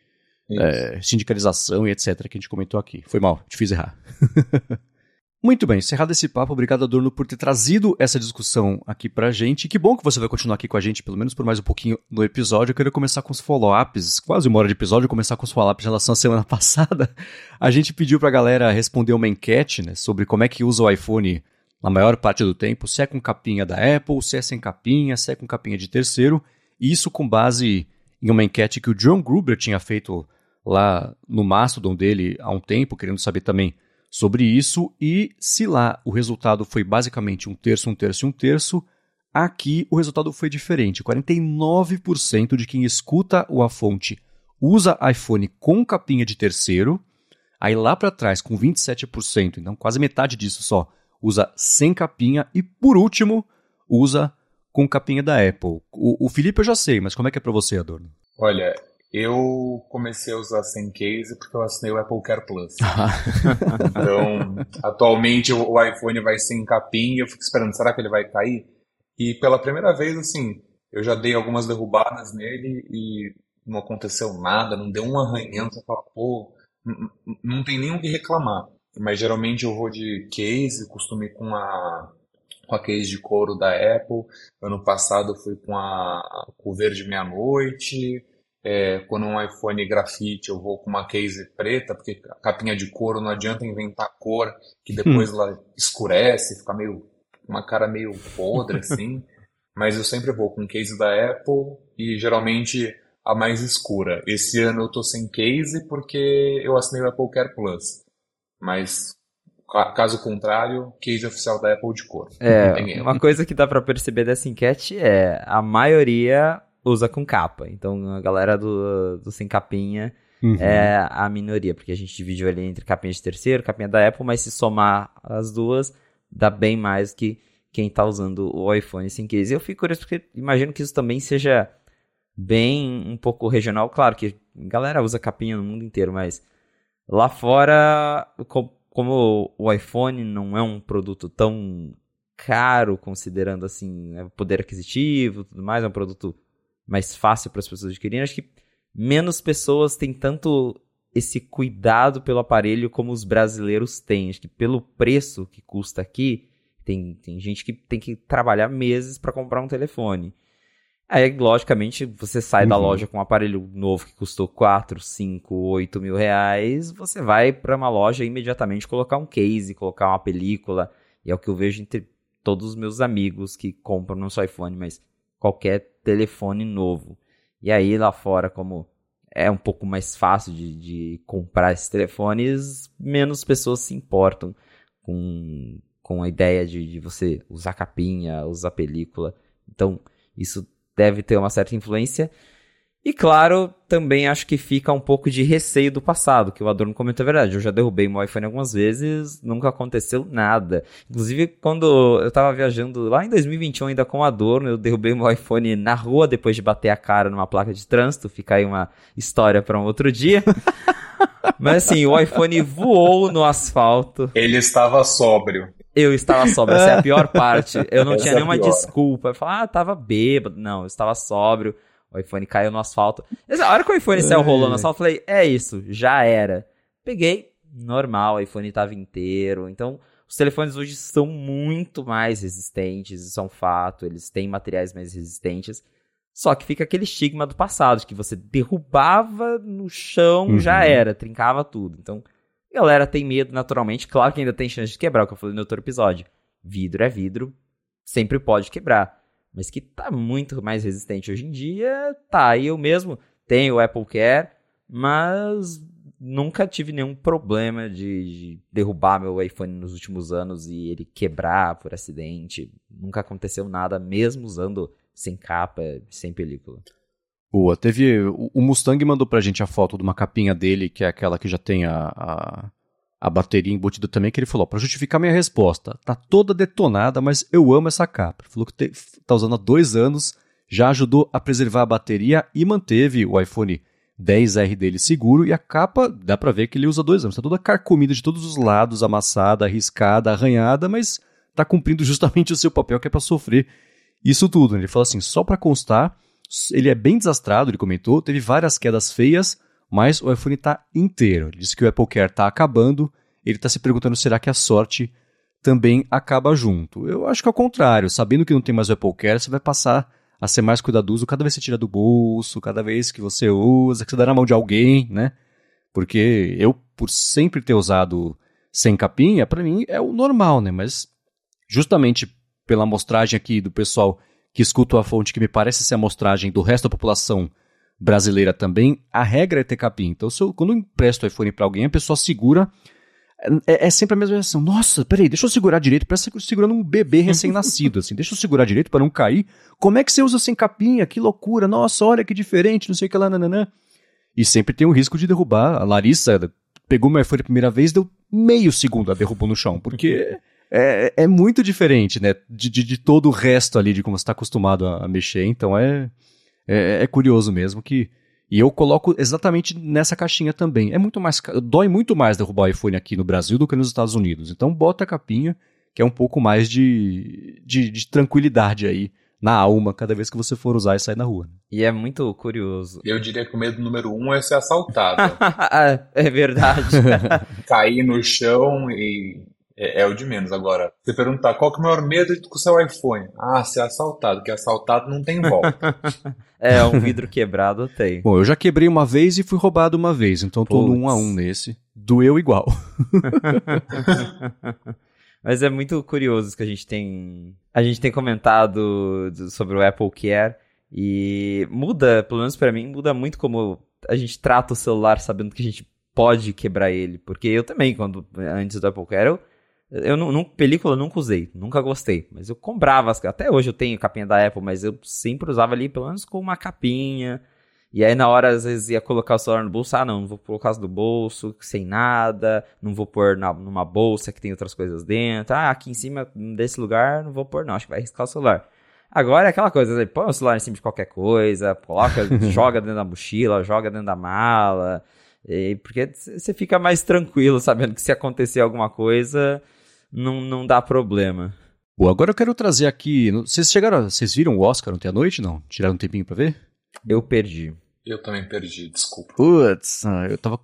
A: é, sindicalização e etc. que a gente comentou aqui. Foi mal, te fiz errar. Muito bem, encerrado esse papo, obrigado Adorno por ter trazido essa discussão aqui pra gente. Que bom que você vai continuar aqui com a gente, pelo menos por mais um pouquinho no episódio. Eu quero começar com os follow-ups, quase uma hora de episódio, começar com os follow-ups em relação à semana passada. A gente pediu pra galera responder uma enquete, né, sobre como é que usa o iPhone na maior parte do tempo, se é com capinha da Apple, se é sem capinha, se é com capinha de terceiro. E isso com base em uma enquete que o John Gruber tinha feito lá no Mastodon dele há um tempo, querendo saber também sobre isso. E se lá o resultado foi basicamente um terço, um terço e um terço, aqui o resultado foi diferente. 49% de quem escuta o A Fonte usa iPhone com capinha de terceiro, aí lá para trás com 27%, então quase metade disso só, usa sem capinha. E por último usa com capinha da Apple. O, o Felipe eu já sei, mas como é que é para você, Adorno?
C: Olha, eu comecei a usar sem case porque eu assinei o Apple Care Plus. então, atualmente o iPhone vai sem capinha, eu fico esperando, será que ele vai cair? E pela primeira vez, assim, eu já dei algumas derrubadas nele e não aconteceu nada, não deu um arranhão, você fala, pô, não tem nem o que reclamar. Mas geralmente eu vou de case, costumo ir com a, com a case de couro da Apple. Ano passado eu fui com, a, com o verde meia-noite. É, quando um iPhone grafite, eu vou com uma case preta, porque a capinha de couro não adianta inventar cor, que depois hum. ela escurece, fica meio uma cara meio podre assim. Mas eu sempre vou com case da Apple e geralmente a mais escura. Esse ano eu tô sem case porque eu assinei o Apple Care Plus. Mas caso contrário, case oficial da Apple de cor.
B: É, uma coisa que dá para perceber dessa enquete é a maioria usa com capa. Então a galera do, do sem capinha uhum. é a minoria, porque a gente dividiu ali entre capinha de terceiro, capinha da Apple, mas se somar as duas, dá bem mais que quem tá usando o iPhone sem case. Eu fico curioso porque imagino que isso também seja bem um pouco regional. Claro que a galera usa capinha no mundo inteiro, mas lá fora, como o iPhone não é um produto tão caro, considerando assim, né, poder aquisitivo tudo mais, é um produto mais fácil para as pessoas adquirirem, acho que menos pessoas têm tanto esse cuidado pelo aparelho como os brasileiros têm. Acho que pelo preço que custa aqui, tem, tem gente que tem que trabalhar meses para comprar um telefone. Aí, logicamente, você sai uhum. da loja com um aparelho novo que custou 4, 5, 8 mil reais, você vai para uma loja e imediatamente colocar um case, colocar uma película. E é o que eu vejo entre todos os meus amigos que compram não só iPhone, mas qualquer telefone novo. E aí lá fora, como é um pouco mais fácil de, de comprar esses telefones, menos pessoas se importam com, com a ideia de, de você usar capinha, usar película. Então, isso deve ter uma certa influência. E claro, também acho que fica um pouco de receio do passado, que o Adorno comentou a verdade. Eu já derrubei meu iPhone algumas vezes, nunca aconteceu nada. Inclusive, quando eu tava viajando lá em 2021 ainda com o Adorno, eu derrubei meu iPhone na rua depois de bater a cara numa placa de trânsito. Fica aí uma história para um outro dia. Mas assim, o iPhone voou no asfalto.
C: Ele estava sóbrio.
B: Eu estava sóbrio, essa é a pior parte. Eu não essa tinha é nenhuma desculpa. Eu falava, ah, tava bêbado. Não, eu estava sóbrio. O iPhone caiu no asfalto. A hora que o iPhone saiu rolando no asfalto, eu falei, é isso, já era. Peguei, normal, o iPhone estava inteiro. Então, os telefones hoje são muito mais resistentes, isso é um fato. Eles têm materiais mais resistentes. Só que fica aquele estigma do passado, de que você derrubava no chão, uhum. já era, trincava tudo. Então, galera tem medo naturalmente. Claro que ainda tem chance de quebrar, o que eu falei no outro episódio. Vidro é vidro, sempre pode quebrar. Mas que tá muito mais resistente hoje em dia, tá. Eu mesmo tenho o Apple Care, mas nunca tive nenhum problema de, derrubar meu iPhone nos últimos anos e ele quebrar por acidente. Nunca aconteceu nada, mesmo usando sem capa, sem película.
A: Boa, teve. O Mustang mandou pra gente a foto de uma capinha dele, que é aquela que já tem a, a, a bateria embutida também, que ele falou: para justificar minha resposta, tá toda detonada, mas eu amo essa capa. Ele falou que te, tá usando há dois anos, já ajudou a preservar a bateria e manteve o iPhone 10R dele seguro. E a capa, dá pra ver que ele usa dois anos, tá toda carcomida de todos os lados, amassada, arriscada, arranhada, mas tá cumprindo justamente o seu papel, que é para sofrer isso tudo. Ele falou assim: só para constar ele é bem desastrado, ele comentou, teve várias quedas feias, mas o iPhone está inteiro. Ele disse que o Apple Care está acabando, ele está se perguntando será que a sorte também acaba junto. Eu acho que é o contrário, sabendo que não tem mais o Apple Care, você vai passar a ser mais cuidadoso cada vez que você tira do bolso, cada vez que você usa, que você dá na mão de alguém, né? Porque eu, por sempre ter usado sem capinha, para mim é o normal, né? Mas justamente pela amostragem aqui do pessoal que escuto a fonte que me parece ser a amostragem do resto da população brasileira também, a regra é ter capim. Então, eu, quando eu empresto o iPhone para alguém, a pessoa segura. É, é, sempre a mesma reação. Nossa, peraí, deixa eu segurar direito. Parece que eu segurando um bebê recém-nascido, assim. Deixa eu segurar direito para não cair. Como é que você usa sem capinha? Que loucura. Nossa, olha que diferente, não sei o que lá, nananã. E sempre tem o risco de derrubar. A Larissa pegou meu iPhone a primeira vez, deu meio segundo a derrubou no chão, porque é, é muito diferente, né? De, de, de, todo o resto ali, de como você está acostumado a, a, mexer. Então é, é, é, curioso mesmo que. E eu coloco exatamente nessa caixinha também. É muito mais. Dói muito mais derrubar o iPhone aqui no Brasil do que nos Estados Unidos. Então bota a capinha, que é um pouco mais de, de, de tranquilidade aí na alma cada vez que você for usar e sair na rua.
B: E é muito curioso.
C: Eu diria que o medo número um é ser assaltado.
B: é verdade.
C: Cair no chão e é, é, o de menos. Agora, você perguntar qual que é o maior medo com o seu iPhone? Ah, ser assaltado, que assaltado não tem volta.
B: é, um vidro quebrado tem.
A: Bom, eu já quebrei uma vez e fui roubado uma vez, então tô no um a um nesse. Doeu igual.
B: Mas é muito curioso que a gente tem. A gente tem comentado sobre o Apple Care e muda, pelo menos para mim, muda muito como a gente trata o celular sabendo que a gente pode quebrar ele. Porque eu também, quando antes do Apple Care, eu, eu não, não, película eu nunca usei, nunca gostei. Mas eu comprava, até hoje eu tenho capinha da Apple, mas eu sempre usava ali pelo menos com uma capinha. E aí na hora às vezes ia colocar o celular no bolso, ah não, não vou colocar no bolso, sem nada, não vou pôr na, numa bolsa que tem outras coisas dentro. Ah, aqui em cima desse lugar não vou pôr não, acho que vai riscar o celular. Agora é aquela coisa, põe o celular em cima de qualquer coisa, coloca, joga dentro da mochila, joga dentro da mala, e, porque você fica mais tranquilo sabendo que se acontecer alguma coisa, não, não dá problema.
A: Bom, agora eu quero trazer aqui. Vocês chegaram. Vocês viram o Oscar ontem à noite? Não? Tiraram um tempinho pra ver?
B: Eu perdi.
C: Eu também perdi, desculpa.
A: Putz, ah, eu tava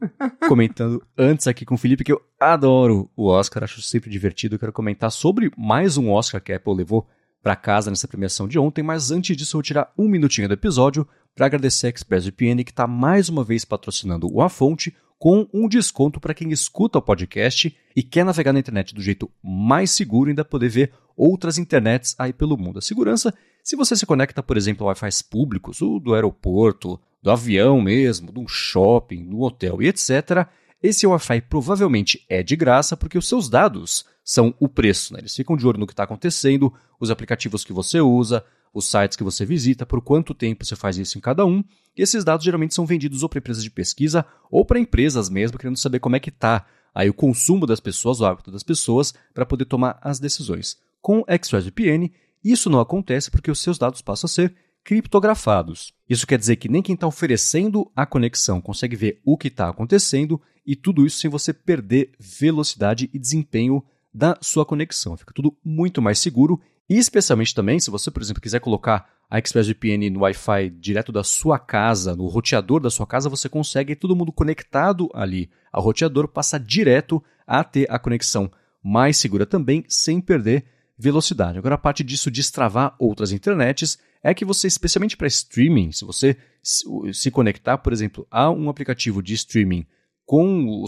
A: comentando antes aqui com o Felipe que eu adoro o Oscar, acho sempre divertido. Eu quero comentar sobre mais um Oscar que a Apple levou para casa nessa premiação de ontem, mas antes disso eu vou tirar um minutinho do episódio para agradecer a ExpressVPN que está mais uma vez patrocinando o A Fonte com um desconto para quem escuta o podcast e quer navegar na internet do jeito mais seguro e ainda poder ver outras internets aí pelo mundo. A segurança, se você se conecta, por exemplo, a Wi-Fi públicos, o do aeroporto, do avião mesmo, de um shopping, do hotel e etc., esse Wi-Fi provavelmente é de graça porque os seus dados são o preço. Né? Eles ficam de olho no que está acontecendo, os aplicativos que você usa, os sites que você visita, por quanto tempo você faz isso em cada um. E esses dados geralmente são vendidos ou para empresas de pesquisa ou para empresas mesmo, querendo saber como é que está aí o consumo das pessoas, o hábito das pessoas, para poder tomar as decisões. Com ExpressVPN, isso não acontece porque os seus dados passam a ser criptografados. Isso quer dizer que nem quem está oferecendo a conexão consegue ver o que está acontecendo e tudo isso sem você perder velocidade e desempenho da sua conexão. Fica tudo muito mais seguro e especialmente também se você, por exemplo, quiser colocar a ExpressVPN no Wi-Fi direto da sua casa, no roteador da sua casa, você consegue todo mundo conectado ali ao roteador passa direto a ter a conexão mais segura também, sem perder velocidade. Agora, a parte disso destravar outras internets é que você, especialmente para streaming, se você se conectar, por exemplo, a um aplicativo de streaming com, o,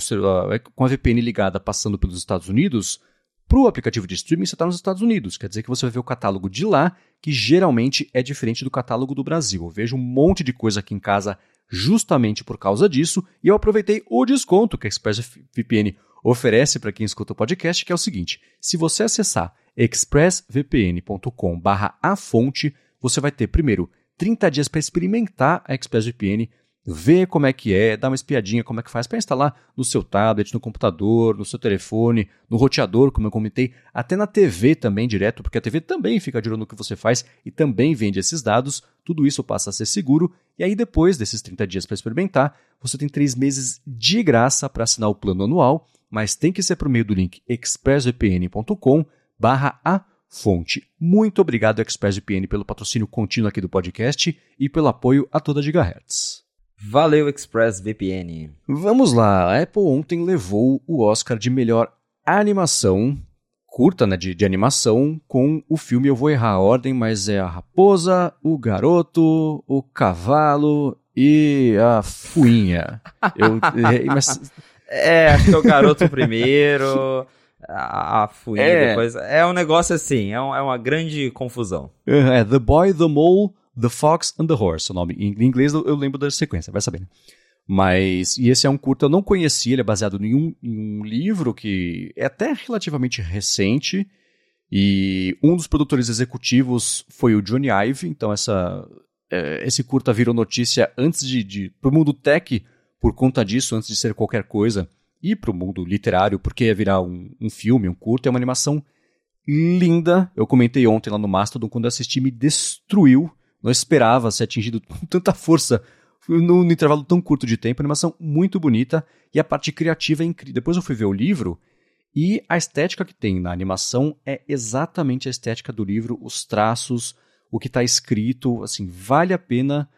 A: com a VPN ligada passando pelos Estados Unidos, para o aplicativo de streaming você está nos Estados Unidos. Quer dizer que você vai ver o catálogo de lá, que geralmente é diferente do catálogo do Brasil. Eu vejo um monte de coisa aqui em casa justamente por causa disso, e eu aproveitei o desconto que a ExpressVPN oferece para quem escuta o podcast, que é o seguinte: se você acessar expressvpn.com/afonte, você vai ter primeiro 30 dias para experimentar a ExpressVPN, ver como é que é, dar uma espiadinha como é que faz para instalar no seu tablet, no computador, no seu telefone, no roteador, como eu comentei, até na TV também direto, porque a TV também fica de olho no que você faz e também vende esses dados. Tudo isso passa a ser seguro e aí depois desses 30 dias para experimentar, você tem 3 meses de graça para assinar o plano anual, mas tem que ser por meio do link expressvpn.com barra a fonte. Muito obrigado, ExpressVPN, pelo patrocínio contínuo aqui do podcast e pelo apoio a toda Gigahertz.
B: Valeu, ExpressVPN.
A: Vamos lá, a Apple ontem levou o Oscar de melhor animação, curta, né, de, de animação, com o filme, eu vou errar a ordem, mas é a raposa, o garoto, o cavalo e a fuinha. eu,
B: mas... É, acho que é o garoto primeiro a, a fuinha é. depois. É um negócio assim, é, um, é uma grande confusão.
A: É, The Boy, The Mole, The Fox and the Horse, o nome. Em inglês eu lembro da sequência, vai saber, né? Mas, e esse é um curto, eu não conhecia, ele é baseado em um, em um livro que é até relativamente recente, e um dos produtores executivos foi o Johnny Ive, então essa, é, esse curta virou notícia antes de, de pro mundo tech, por conta disso, antes de ser qualquer coisa e para o mundo literário, porque ia virar um, um filme, um curto, é uma animação linda. Eu comentei ontem lá no Mastodon, quando assisti, me destruiu. Não esperava ser atingido com tanta força num, intervalo tão curto de tempo. Animação muito bonita e a parte criativa é incrível. Depois eu fui ver o livro e a estética que tem na animação é exatamente a estética do livro, os traços, o que está escrito. Assim, vale a pena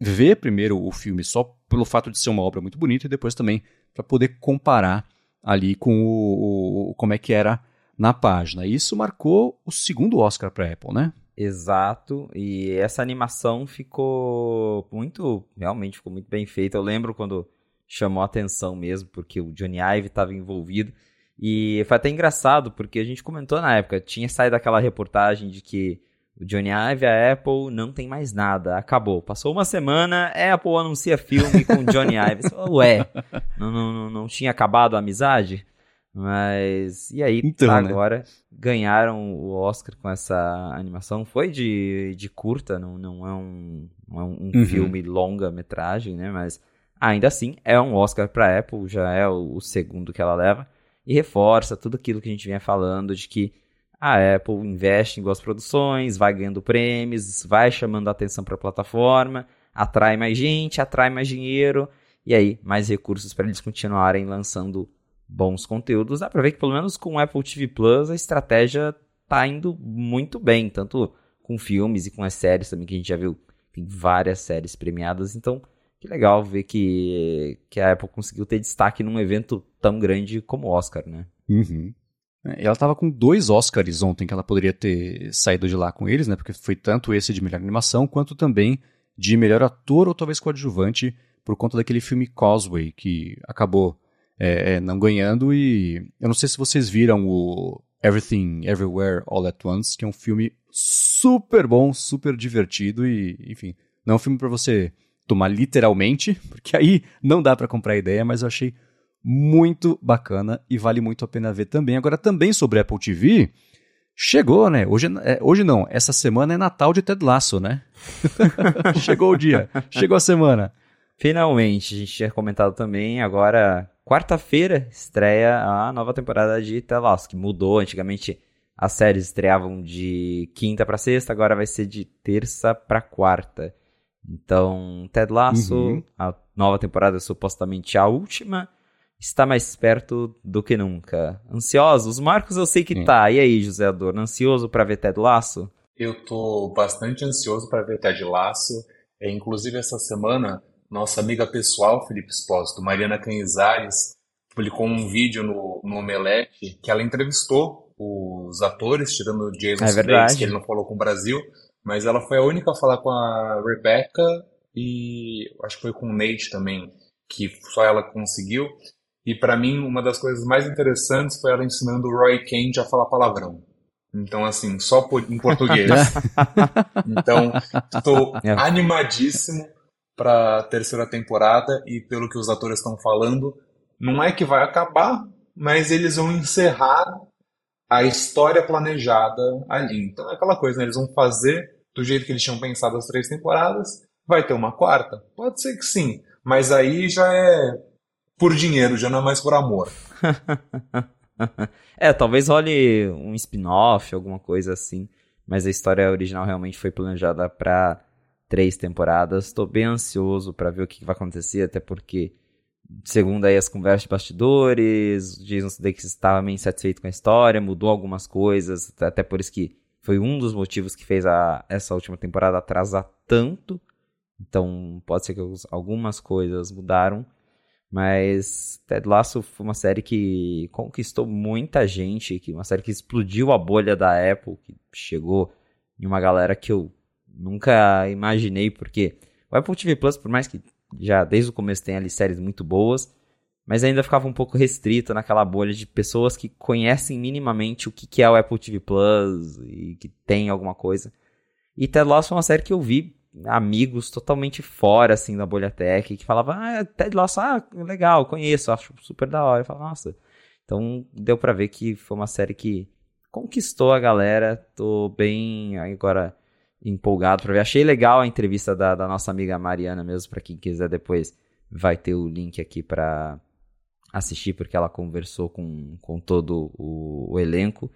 A: ver primeiro o filme só pelo fato de ser uma obra muito bonita e depois também para poder comparar ali com o, o como é que era na página. Isso marcou o segundo Oscar para Apple, né?
B: Exato, e essa animação ficou muito, realmente ficou muito bem feita. Eu lembro quando chamou a atenção mesmo, porque o Johnny Ive estava envolvido. E foi até engraçado, porque a gente comentou na época, tinha saído aquela reportagem de que o Johnny Ive, a Apple, não tem mais nada, acabou. Passou uma semana, a Apple anuncia filme com o Johnny Ive. Ué, não, não, não tinha acabado a amizade? Mas, e aí, então, né? agora, ganharam o Oscar com essa animação. Foi de, de curta, não, não é um, não é um uhum. filme longa-metragem, né? Mas, ainda assim, é um Oscar para Apple, já é o, o segundo que ela leva. E reforça tudo aquilo que a gente vinha falando de que a Apple investe em boas produções, vai ganhando prêmios, vai chamando a atenção para a plataforma, atrai mais gente, atrai mais dinheiro, e aí mais recursos para eles continuarem lançando bons conteúdos. Dá para ver que pelo menos com o Apple TV Plus a estratégia tá indo muito bem, tanto com filmes e com as séries também que a gente já viu. Tem várias séries premiadas, então que legal ver que, que a Apple conseguiu ter destaque num evento tão grande como o Oscar, né?
A: Uhum. É, ela estava com dois Oscars ontem que ela poderia ter saído de lá com eles, né? Porque foi tanto esse de melhor animação quanto também de melhor ator ou talvez coadjuvante por conta daquele filme Causeway que acabou é, é, não ganhando e eu não sei se vocês viram o Everything Everywhere All at Once, que é um filme super bom, super divertido e, enfim, não é um filme para você tomar literalmente, porque aí não dá para comprar ideia, mas eu achei muito bacana e vale muito a pena ver também. Agora, também sobre Apple TV, chegou, né? Hoje, é, hoje não, essa semana é Natal de Ted Lasso, né? chegou o dia, chegou a semana.
B: Finalmente, a gente tinha comentado também, agora, quarta-feira, estreia a nova temporada de Ted Lasso, que mudou, antigamente as séries estreavam de quinta para sexta, agora vai ser de terça para quarta. Então, Ted Lasso, uhum. a nova temporada é supostamente a última, está mais perto do que nunca. Ansiosos? Marcos, eu sei que Sim. tá. E aí, José Adorno, ansioso para ver Ted Laço?
C: Eu tô bastante ansioso para ver Ted Laço. É, inclusive, essa semana, nossa amiga pessoal, Felipe Espósito, Mariana Canizares, publicou um vídeo no, no Omelete que ela entrevistou os atores, tirando o Jason
B: é
C: que ele não falou com o Brasil, mas ela foi a única a falar com a Rebecca e acho que foi com o Nate também, que só ela conseguiu. E para mim, uma das coisas mais interessantes foi ela ensinando o Roy Kent a falar palavrão. Então, assim, só em português. então, estou é. animadíssimo para a terceira temporada e pelo que os atores estão falando, não é que vai acabar, mas eles vão encerrar a história planejada ali. Então é aquela coisa, né? eles vão fazer do jeito que eles tinham pensado as três temporadas. Vai ter uma quarta? Pode ser que sim, mas aí já é por dinheiro, já não é mais por amor.
B: é, talvez role um spin-off, alguma coisa assim. Mas a história original realmente foi planejada para três temporadas. Estou bem ansioso para ver o que vai acontecer, até porque, segundo aí as conversas de bastidores, Jason Sudeikis estava meio insatisfeito com a história, mudou algumas coisas, até por isso que foi um dos motivos que fez a, essa última temporada atrasar tanto. Então, pode ser que algumas coisas mudaram. Mas Ted Lasso foi uma série que conquistou muita gente, que uma série que explodiu a bolha da Apple, que chegou em uma galera que eu nunca imaginei, porque o Apple TV Plus, por mais que já desde o começo tenha ali séries muito boas, mas ainda ficava um pouco restrito naquela bolha de pessoas que conhecem minimamente o que é o Apple TV Plus e que tem alguma coisa. E Ted Lasso foi uma série que eu vi amigos totalmente fora, assim, da bolha tech, que falavam, ah, Ted Lasso, ah, legal, conheço, acho super da hora. Eu falava, nossa. Então, deu para ver que foi uma série que conquistou a galera. Tô bem agora empolgado para ver. Achei legal a entrevista da, da nossa amiga Mariana mesmo, para quem quiser depois vai ter o link aqui para assistir, porque ela conversou com, com todo o, o elenco.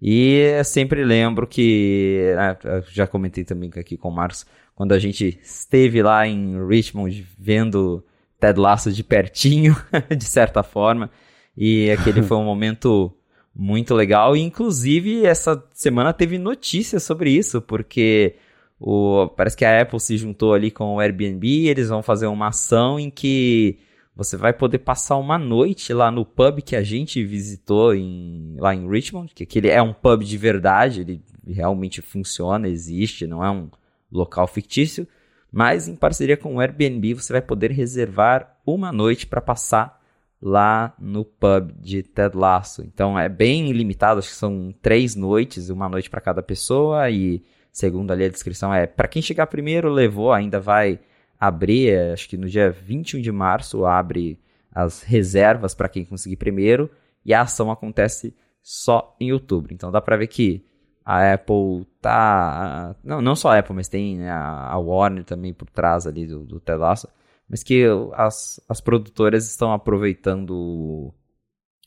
B: E sempre lembro que, né, já comentei também aqui com o Marcos, quando a gente esteve lá em Richmond vendo Ted Lasso de pertinho, de certa forma, e aquele foi um momento muito legal. E, inclusive, essa semana teve notícias sobre isso, porque o, parece que a Apple se juntou ali com o Airbnb, eles vão fazer uma ação em que você vai poder passar uma noite lá no pub que a gente visitou em, lá em Richmond, que aquele é um pub de verdade, ele realmente funciona, existe, não é um local fictício, mas em parceria com o Airbnb você vai poder reservar uma noite para passar lá no pub de Ted Lasso. Então é bem limitado, acho que são três noites, uma noite para cada pessoa e segundo ali a descrição é para quem chegar primeiro levou, ainda vai abrir, é, acho que no dia 21 de março abre as reservas para quem conseguir primeiro e a ação acontece só em outubro. Então dá para ver que a Apple tá, não, não só a Apple, mas tem né, a Warner também por trás ali do, do Telasso, mas que as, as produtoras estão aproveitando o,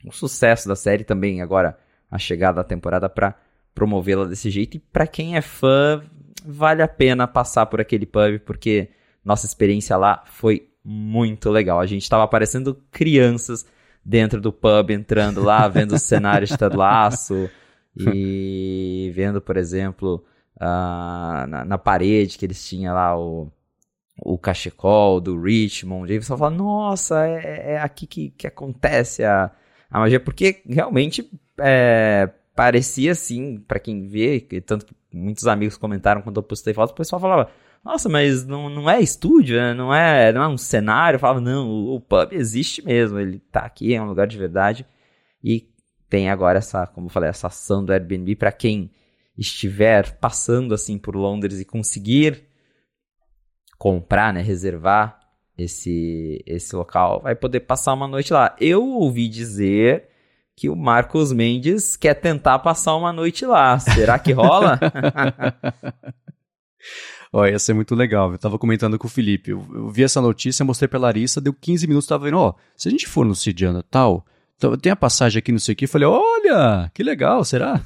B: o sucesso da série também agora a chegada da temporada para promovê-la desse jeito e para quem é fã vale a pena passar por aquele pub porque nossa experiência lá foi muito legal. A gente estava parecendo crianças dentro do pub, entrando lá, vendo os cenários de Ted Laço e vendo, por exemplo, uh, na, na, parede que eles tinham lá o, o cachecol do Richmond. Aí você fala, nossa, é, é aqui que, que acontece a, a magia, porque realmente é, parecia assim, para quem vê, tanto que muitos amigos comentaram quando eu postei foto, o pessoal falava nossa, mas não, não é estúdio, né? não, é, não é um cenário. Eu falava, não, o, o pub existe mesmo, ele tá aqui, é um lugar de verdade. E tem agora essa, como eu falei, essa ação do Airbnb para quem estiver passando assim por Londres e conseguir comprar, né, reservar esse esse local, vai poder passar uma noite lá. Eu ouvi dizer que o Marcos Mendes quer tentar passar uma noite lá. Será que rola?
A: Ó, ia ser muito legal. Eu tava comentando com o Felipe. Eu, vi essa notícia, mostrei pra Larissa, deu 15 minutos, tava vendo, ó, se a gente for no Cidiana tal, tem a passagem aqui, não sei o que, falei, olha, que legal, será?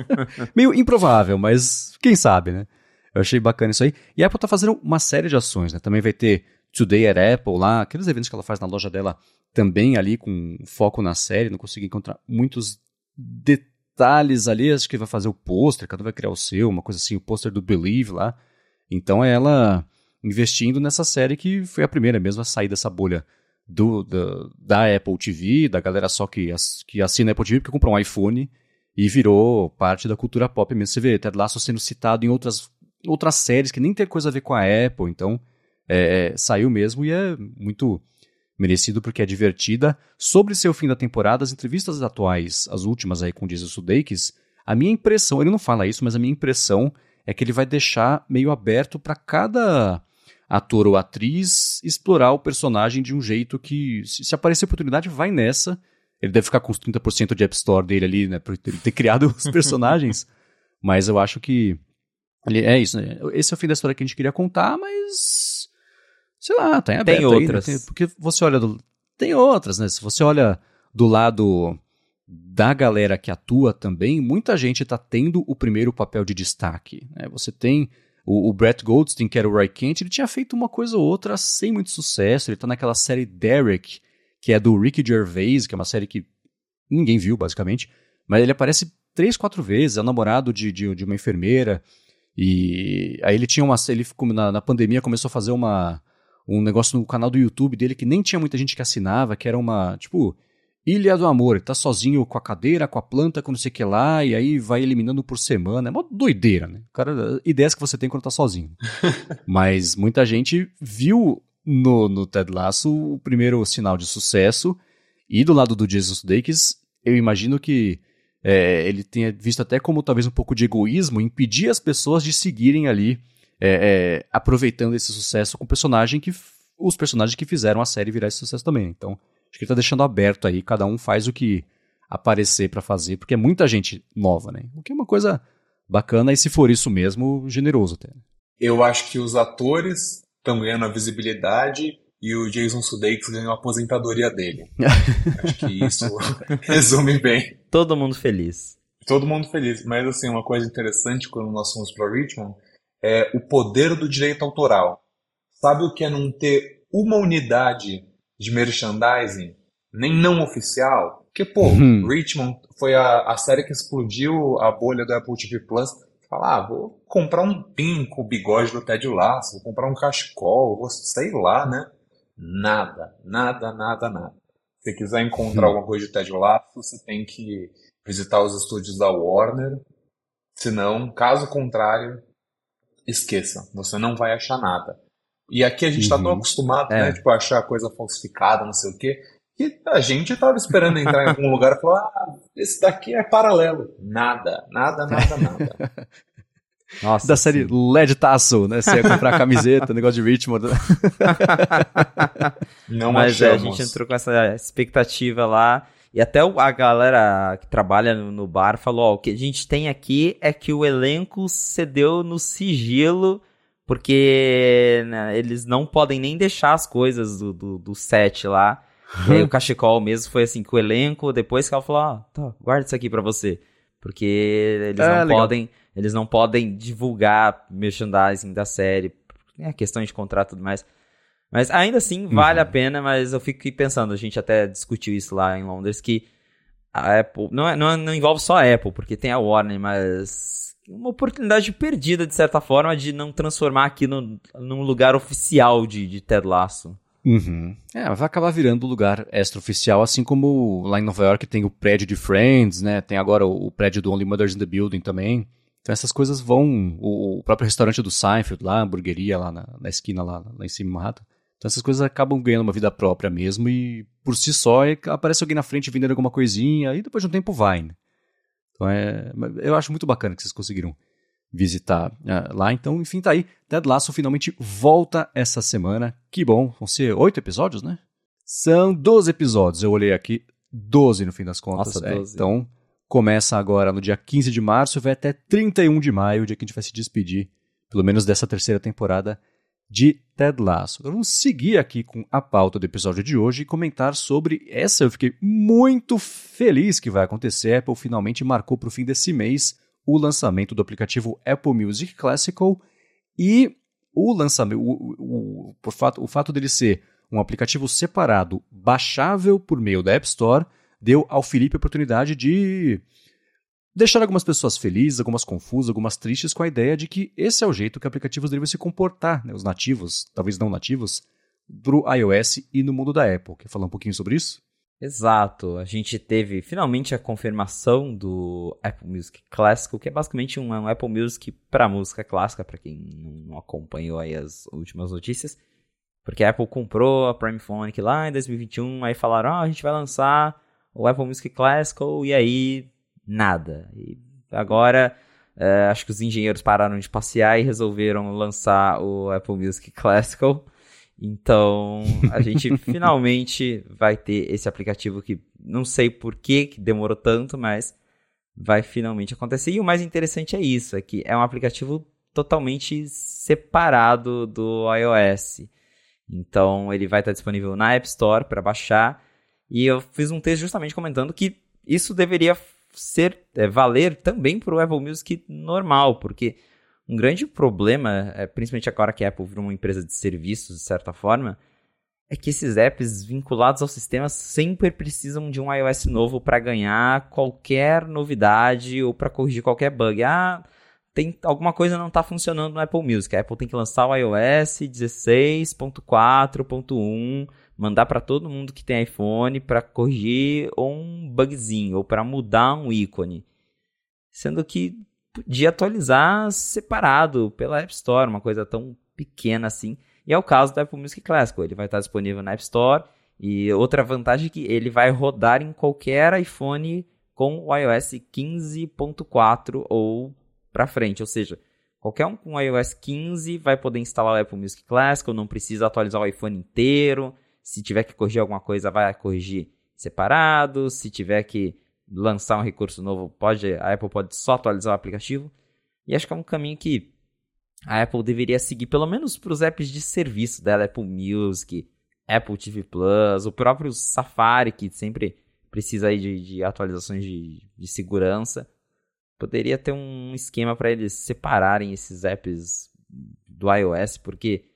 A: meio improvável, mas quem sabe, né? Eu achei bacana isso aí. E a Apple tá fazendo uma série de ações, né? Também vai ter Today at Apple lá, aqueles eventos que ela faz na loja dela também ali com foco na série, não consegui encontrar muitos detalhes ali, acho que vai fazer o pôster, cada um vai criar o seu, uma coisa assim, o pôster do Believe lá. Então é ela investindo nessa série que foi a primeira mesmo a sair dessa bolha do, do da Apple TV, da galera só que, que assina Apple TV porque comprou um iPhone e virou parte da cultura pop mesmo. Você vê Ted Lasso sendo citado em outras, outras séries que nem tem coisa a ver com a Apple, então é, é, saiu mesmo e é muito merecido porque é divertida. Sobre seu fim da temporada, as entrevistas atuais, as últimas aí com o Jason Sudeikis, a minha impressão, ele não fala isso, mas a minha impressão é que ele vai deixar meio aberto para cada ator ou atriz explorar o personagem de um jeito que, se aparecer oportunidade, vai nessa. Ele deve ficar com os 30% de App Store dele ali, né, por ter criado os personagens. mas eu acho que é isso, né? Esse é o fim da história que a gente queria contar, mas sei lá, tá em aberto
B: Tem outras.
A: Aí, né? Porque você olha do, tem outras, né? Se você olha do lado da galera que atua também, muita gente está tendo o primeiro papel de destaque. Né? Você tem o, o, Brett Goldstein, que era o Roy Kent, ele tinha feito uma coisa ou outra sem muito sucesso. Ele está naquela série Derek, que é do Ricky Gervais, que é uma série que ninguém viu, basicamente. Mas ele aparece três, quatro vezes, é o namorado de, de, de uma enfermeira. E aí ele tinha uma. Ele ficou, na, na pandemia começou a fazer uma, um negócio no canal do YouTube dele que nem tinha muita gente que assinava, que era uma. Tipo Ilha do Amor, tá sozinho com a cadeira, com a planta, com não sei o que lá, e aí vai eliminando por semana. É uma doideira, né? Cara, ideias que você tem quando tá sozinho. Mas muita gente viu no, no Ted Lasso o primeiro sinal de sucesso, e do lado do Jesus Sudeikis, eu imagino que é, ele tenha visto até como talvez um pouco de egoísmo impedir as pessoas de seguirem ali, é, é, aproveitando esse sucesso com o personagem que os personagens que fizeram a série virar esse sucesso também. Então, Acho que ele tá deixando aberto aí, cada um faz o que aparecer para fazer, porque é muita gente nova, né? O que é uma coisa bacana e se for isso mesmo, generoso até.
C: Eu acho que os atores estão ganhando a visibilidade e o Jason Sudeikis ganhou a aposentadoria dele. acho que isso resume bem.
B: Todo mundo feliz.
C: Todo mundo feliz. Mas assim, uma coisa interessante quando nós fomos para Richmond é o poder do direito autoral. Sabe o que é não ter uma unidade de merchandising, nem não oficial. Porque, pô, uhum. Richmond foi a, a série que explodiu a bolha do Apple TV Plus. Falar, ah, vou comprar um pin com o bigode do Ted Lasso, vou comprar um cachecol, vou, sei lá, né? Nada, nada, nada, nada. Se você quiser encontrar hum. alguma coisa de Ted Lasso, você tem que visitar os estúdios da Warner. Senão, caso contrário, esqueça. Você não vai achar nada. E aqui a gente está tão uhum. acostumado, é. né? Tipo, a achar coisa falsificada, não sei o quê. Que a gente tava esperando entrar em algum lugar e falar, ah, esse daqui é paralelo. Nada, nada, nada, nada.
A: Nossa, da série sim. LED Taço, né? Você ia comprar camiseta, negócio de Richmond.
B: Não Mas é, a gente entrou com essa expectativa lá. E até a galera que trabalha no bar falou: ó, o que a gente tem aqui é que o elenco cedeu no sigilo, porque né, eles não podem nem deixar as coisas do, do, do set lá. e aí o cachecol mesmo foi assim, com o elenco, depois que ela falou: ó, tá, guarda isso aqui pra você. Porque eles é, não legal. podem eles não podem divulgar merchandising da série. É questão de contrato e tudo mais. Mas ainda assim, vale uhum. a pena, mas eu fico pensando, a gente até discutiu isso lá em Londres, que a Apple. Não, é, não, é, não envolve só a Apple, porque tem a Warner, mas. Uma oportunidade perdida, de certa forma, de não transformar aqui no, num lugar oficial de, de Ted Lasso.
A: Uhum. É, vai acabar virando lugar extra-oficial, assim como lá em Nova York tem o prédio de Friends, né? Tem agora o, o prédio do Only Mothers in the Building também. Então essas coisas vão. O, próprio restaurante do Seinfeld, lá, a hamburgueria lá na, na esquina, lá, lá em cima em Manhattan. Então essas coisas acabam ganhando uma vida própria mesmo e por si só é, aparece alguém na frente vendendo alguma coisinha e depois de um tempo vai. Né? Então é, eu acho muito bacana que vocês conseguiram visitar uh, lá. Então, enfim, tá aí. Ted Lasso finalmente volta essa semana. Que bom. Vão ser oito episódios, né? São 12 episódios. Eu olhei aqui. 12 no fim das contas. Nossa, é, então, começa agora no dia 15 de março e vai até 31 de maio, dia que a gente vai se despedir, pelo menos dessa terceira temporada de Ted Lasso. Agora vamos seguir aqui com a pauta do episódio de hoje e comentar sobre essa. Eu fiquei muito feliz que vai acontecer. A Apple finalmente marcou para o fim desse mês o lançamento do aplicativo Apple Music Classical e o lançamento, o, o, o, fato, o fato dele ser um aplicativo separado, baixável por meio da App Store deu ao Felipe a oportunidade de deixar algumas pessoas felizes, algumas confusas, algumas tristes com a ideia de que esse é o jeito que aplicativos devem se comportar, né, os nativos, talvez não nativos, para o iOS e no mundo da Apple. Quer falar um pouquinho sobre isso?
B: Exato, a gente teve finalmente a confirmação do Apple Music Classical, que é basicamente um, um Apple Music para música clássica, para quem não acompanhou aí as últimas notícias, porque a Apple comprou a Prime Phonic lá em 2021, aí falaram, ah, a gente vai lançar o Apple Music Classical e aí nada. E agora é, acho que os engenheiros pararam de passear e resolveram lançar o Apple Music Classical. Então a gente finalmente vai ter esse aplicativo que não sei por que, que demorou tanto, mas vai finalmente acontecer. E o mais interessante é isso, é que é um aplicativo totalmente separado do iOS. Então ele vai estar disponível na App Store para baixar e eu fiz um texto justamente comentando que isso deveria ser é, valer também para o Apple Music normal, porque um grande problema, é, principalmente agora que a Apple virou uma empresa de serviços, de certa forma, é que esses apps vinculados ao sistema sempre precisam de um iOS novo para ganhar qualquer novidade ou para corrigir qualquer bug. Ah, tem alguma coisa não está funcionando no Apple Music. A Apple tem que lançar o iOS 16.4.1 mandar para todo mundo que tem iPhone para corrigir um bugzinho ou para mudar um ícone. Sendo que podia atualizar separado pela App Store, uma coisa tão pequena assim. E é o caso do Apple Music Classic, ele vai estar disponível na App Store. E outra vantagem é que ele vai rodar em qualquer iPhone com o iOS 15.4 ou para frente, ou seja, qualquer um com iOS 15 vai poder instalar o Apple Music Classic, não precisa atualizar o iPhone inteiro, se tiver que corrigir alguma coisa, vai corrigir separado. Se tiver que lançar um recurso novo, pode, a Apple pode só atualizar o aplicativo. E acho que é um caminho que a Apple deveria seguir, pelo menos para os apps de serviço dela, Apple Music, Apple TV Plus, o próprio Safari, que sempre precisa aí de, de atualizações de, de segurança. Poderia ter um esquema para eles separarem esses apps do iOS, porque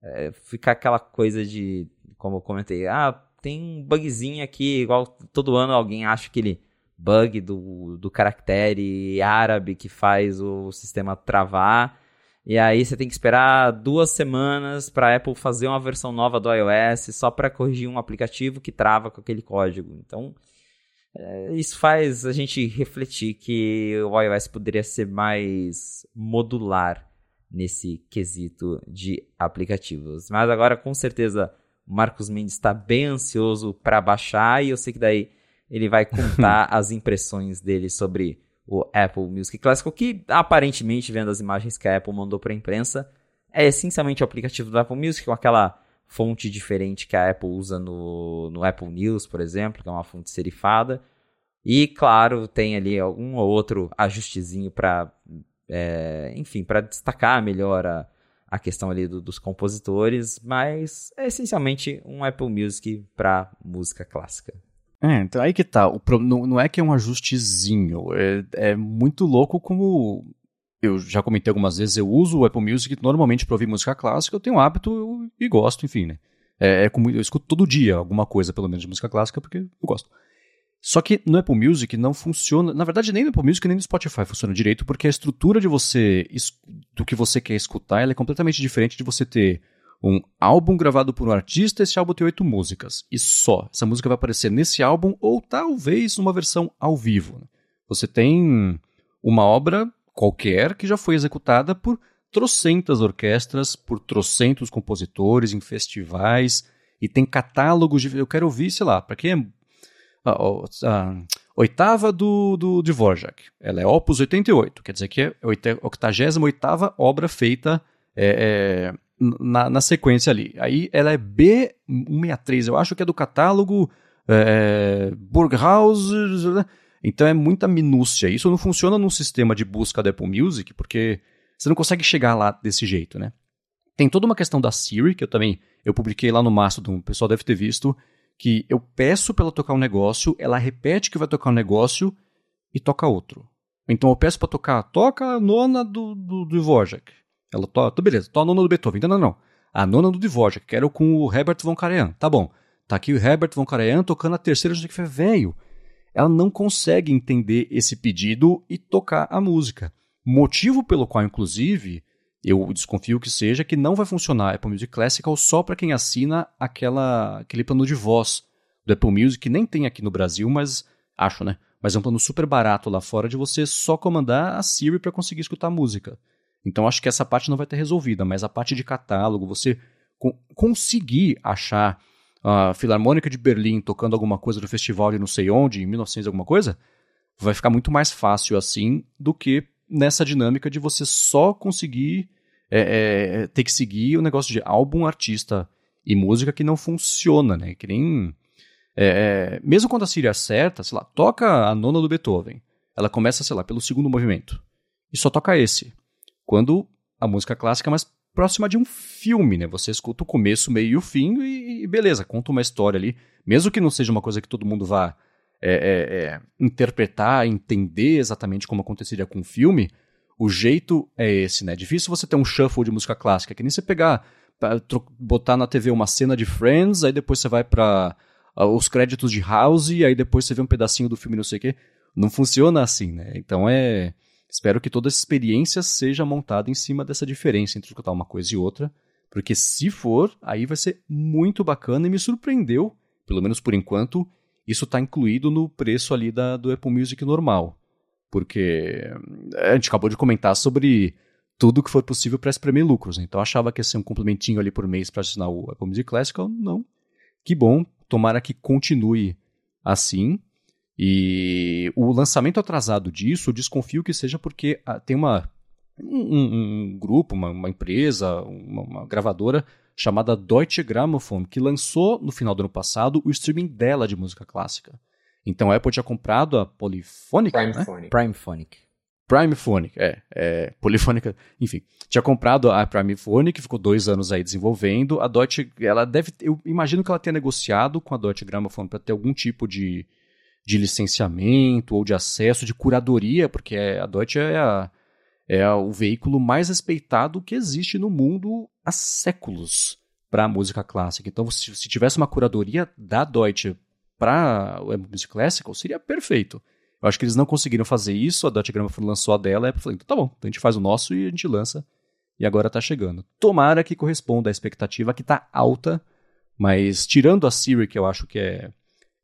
B: é, fica aquela coisa de como eu comentei, ah, tem um bugzinho aqui, igual todo ano alguém acha aquele bug do, do caractere árabe que faz o sistema travar. E aí você tem que esperar duas semanas para a Apple fazer uma versão nova do iOS só para corrigir um aplicativo que trava com aquele código. Então, é, isso faz a gente refletir que o iOS poderia ser mais modular nesse quesito de aplicativos. Mas agora, com certeza, o Marcos Mendes está bem ansioso para baixar e eu sei que daí ele vai contar as impressões dele sobre o Apple Music Classical, que aparentemente, vendo as imagens que a Apple mandou para a imprensa, é essencialmente o aplicativo do Apple Music, com aquela fonte diferente que a Apple usa no, no Apple News, por exemplo, que é uma fonte serifada. E, claro, tem ali algum ou outro ajustezinho para, é, enfim, para destacar melhor a, a questão ali do, dos compositores, mas é essencialmente um Apple Music para música clássica.
A: É, então aí que tá. O, não, não é que é um ajustezinho. É, é muito louco como. Eu já comentei algumas vezes, eu uso o Apple Music normalmente para ouvir música clássica, eu tenho um hábito e gosto, enfim, né? É, é como, eu escuto todo dia alguma coisa, pelo menos, de música clássica, porque eu gosto. Só que no Apple Music não funciona. Na verdade, nem no Apple Music nem no Spotify funciona direito, porque a estrutura de você. do que você quer escutar é completamente diferente de você ter um álbum gravado por um artista, esse álbum tem oito músicas, e só. Essa música vai aparecer nesse álbum ou talvez numa versão ao vivo. Você tem uma obra qualquer que já foi executada por trocentas orquestras, por trocentos compositores em festivais, e tem catálogos de. Eu quero ouvir, sei lá, para quem é. A, a, a, oitava do, do Dvorak. Ela é Opus 88, quer dizer que é a 88 obra feita. É, é, na, na sequência ali. Aí ela é B163, eu acho que é do catálogo é, Burghaus. Então é muita minúcia. Isso não funciona num sistema de busca da Apple Music, porque você não consegue chegar lá desse jeito, né? Tem toda uma questão da Siri, que eu também eu publiquei lá no Mastodon, o pessoal deve ter visto, que eu peço para ela tocar um negócio, ela repete que vai tocar um negócio e toca outro. Então eu peço para tocar, toca a nona do, do, do Dvorak. Ela toca, tá, beleza, tô a nona do Beethoven. Não, não, não. A nona do Dvorak, que era com o Herbert von Karajan. Tá bom. Tá aqui o Herbert von Karajan tocando a terceira que foi velho. Ela não consegue entender esse pedido e tocar a música. Motivo pelo qual, inclusive, eu desconfio que seja que não vai funcionar Apple Music Classical só para quem assina aquela, aquele plano de voz do Apple Music, que nem tem aqui no Brasil, mas acho, né? Mas é um plano super barato lá fora de você só comandar a Siri para conseguir escutar música. Então acho que essa parte não vai ter resolvida, mas a parte de catálogo, você co conseguir achar a Filarmônica de Berlim tocando alguma coisa do festival de não sei onde, em 1900 alguma coisa, vai ficar muito mais fácil assim do que nessa dinâmica de você só conseguir é, é, ter que seguir o negócio de álbum, artista e música que não funciona, né? Que nem. É, é mesmo quando a Siri acerta, sei lá, toca a nona do Beethoven. Ela começa, sei lá, pelo segundo movimento. E só toca esse quando a música clássica é mais próxima de um filme, né? Você escuta o começo, meio e o fim e, e beleza, conta uma história ali. Mesmo que não seja uma coisa que todo mundo vá é, é, é, interpretar, entender exatamente como aconteceria com o filme, o jeito é esse, né? É difícil você ter um shuffle de música clássica, que nem você pegar, botar na TV uma cena de Friends, aí depois você vai para uh, os créditos de House, aí depois você vê um pedacinho do filme, não sei o quê. Não funciona assim, né? Então é Espero que toda essa experiência seja montada em cima dessa diferença entre escutar uma coisa e outra, porque se for, aí vai ser muito bacana e me surpreendeu, pelo menos por enquanto, isso está incluído no preço ali da, do Apple Music normal. Porque a gente acabou de comentar sobre tudo que for possível para espremer lucros. Né? Então achava que ia ser um complementinho ali por mês para assinar o Apple Music Classical. Não. Que bom. Tomara que continue assim. E o lançamento atrasado disso, eu desconfio que seja porque ah, tem uma, um, um grupo, uma, uma empresa, uma, uma, gravadora chamada Deutsche Grammophon, que lançou no final do ano passado o streaming dela de música clássica. Então a Apple tinha comprado a Polyphonic,
B: Primephonic. Né? Primephonic.
A: Primephonic, é, é, Polifônica, enfim. Tinha comprado a Primephonic, ficou dois anos aí desenvolvendo. A Deutsche, ela deve, eu imagino que ela tenha negociado com a Deutsche Grammophon para ter algum tipo de, de licenciamento ou de acesso, de curadoria, porque é, a Deutsche é, a, é o veículo mais respeitado que existe no mundo há séculos para a música clássica. Então, se, se, tivesse uma curadoria da Deutsche para o Music Classical, seria perfeito. Eu acho que eles não conseguiram fazer isso, a Deutsche Grammophon lançou a dela, e eu falei, então tá bom, então a gente faz o nosso e a gente lança. e agora está chegando. Tomara que corresponda à expectativa que está alta, mas tirando a Siri, que eu acho que é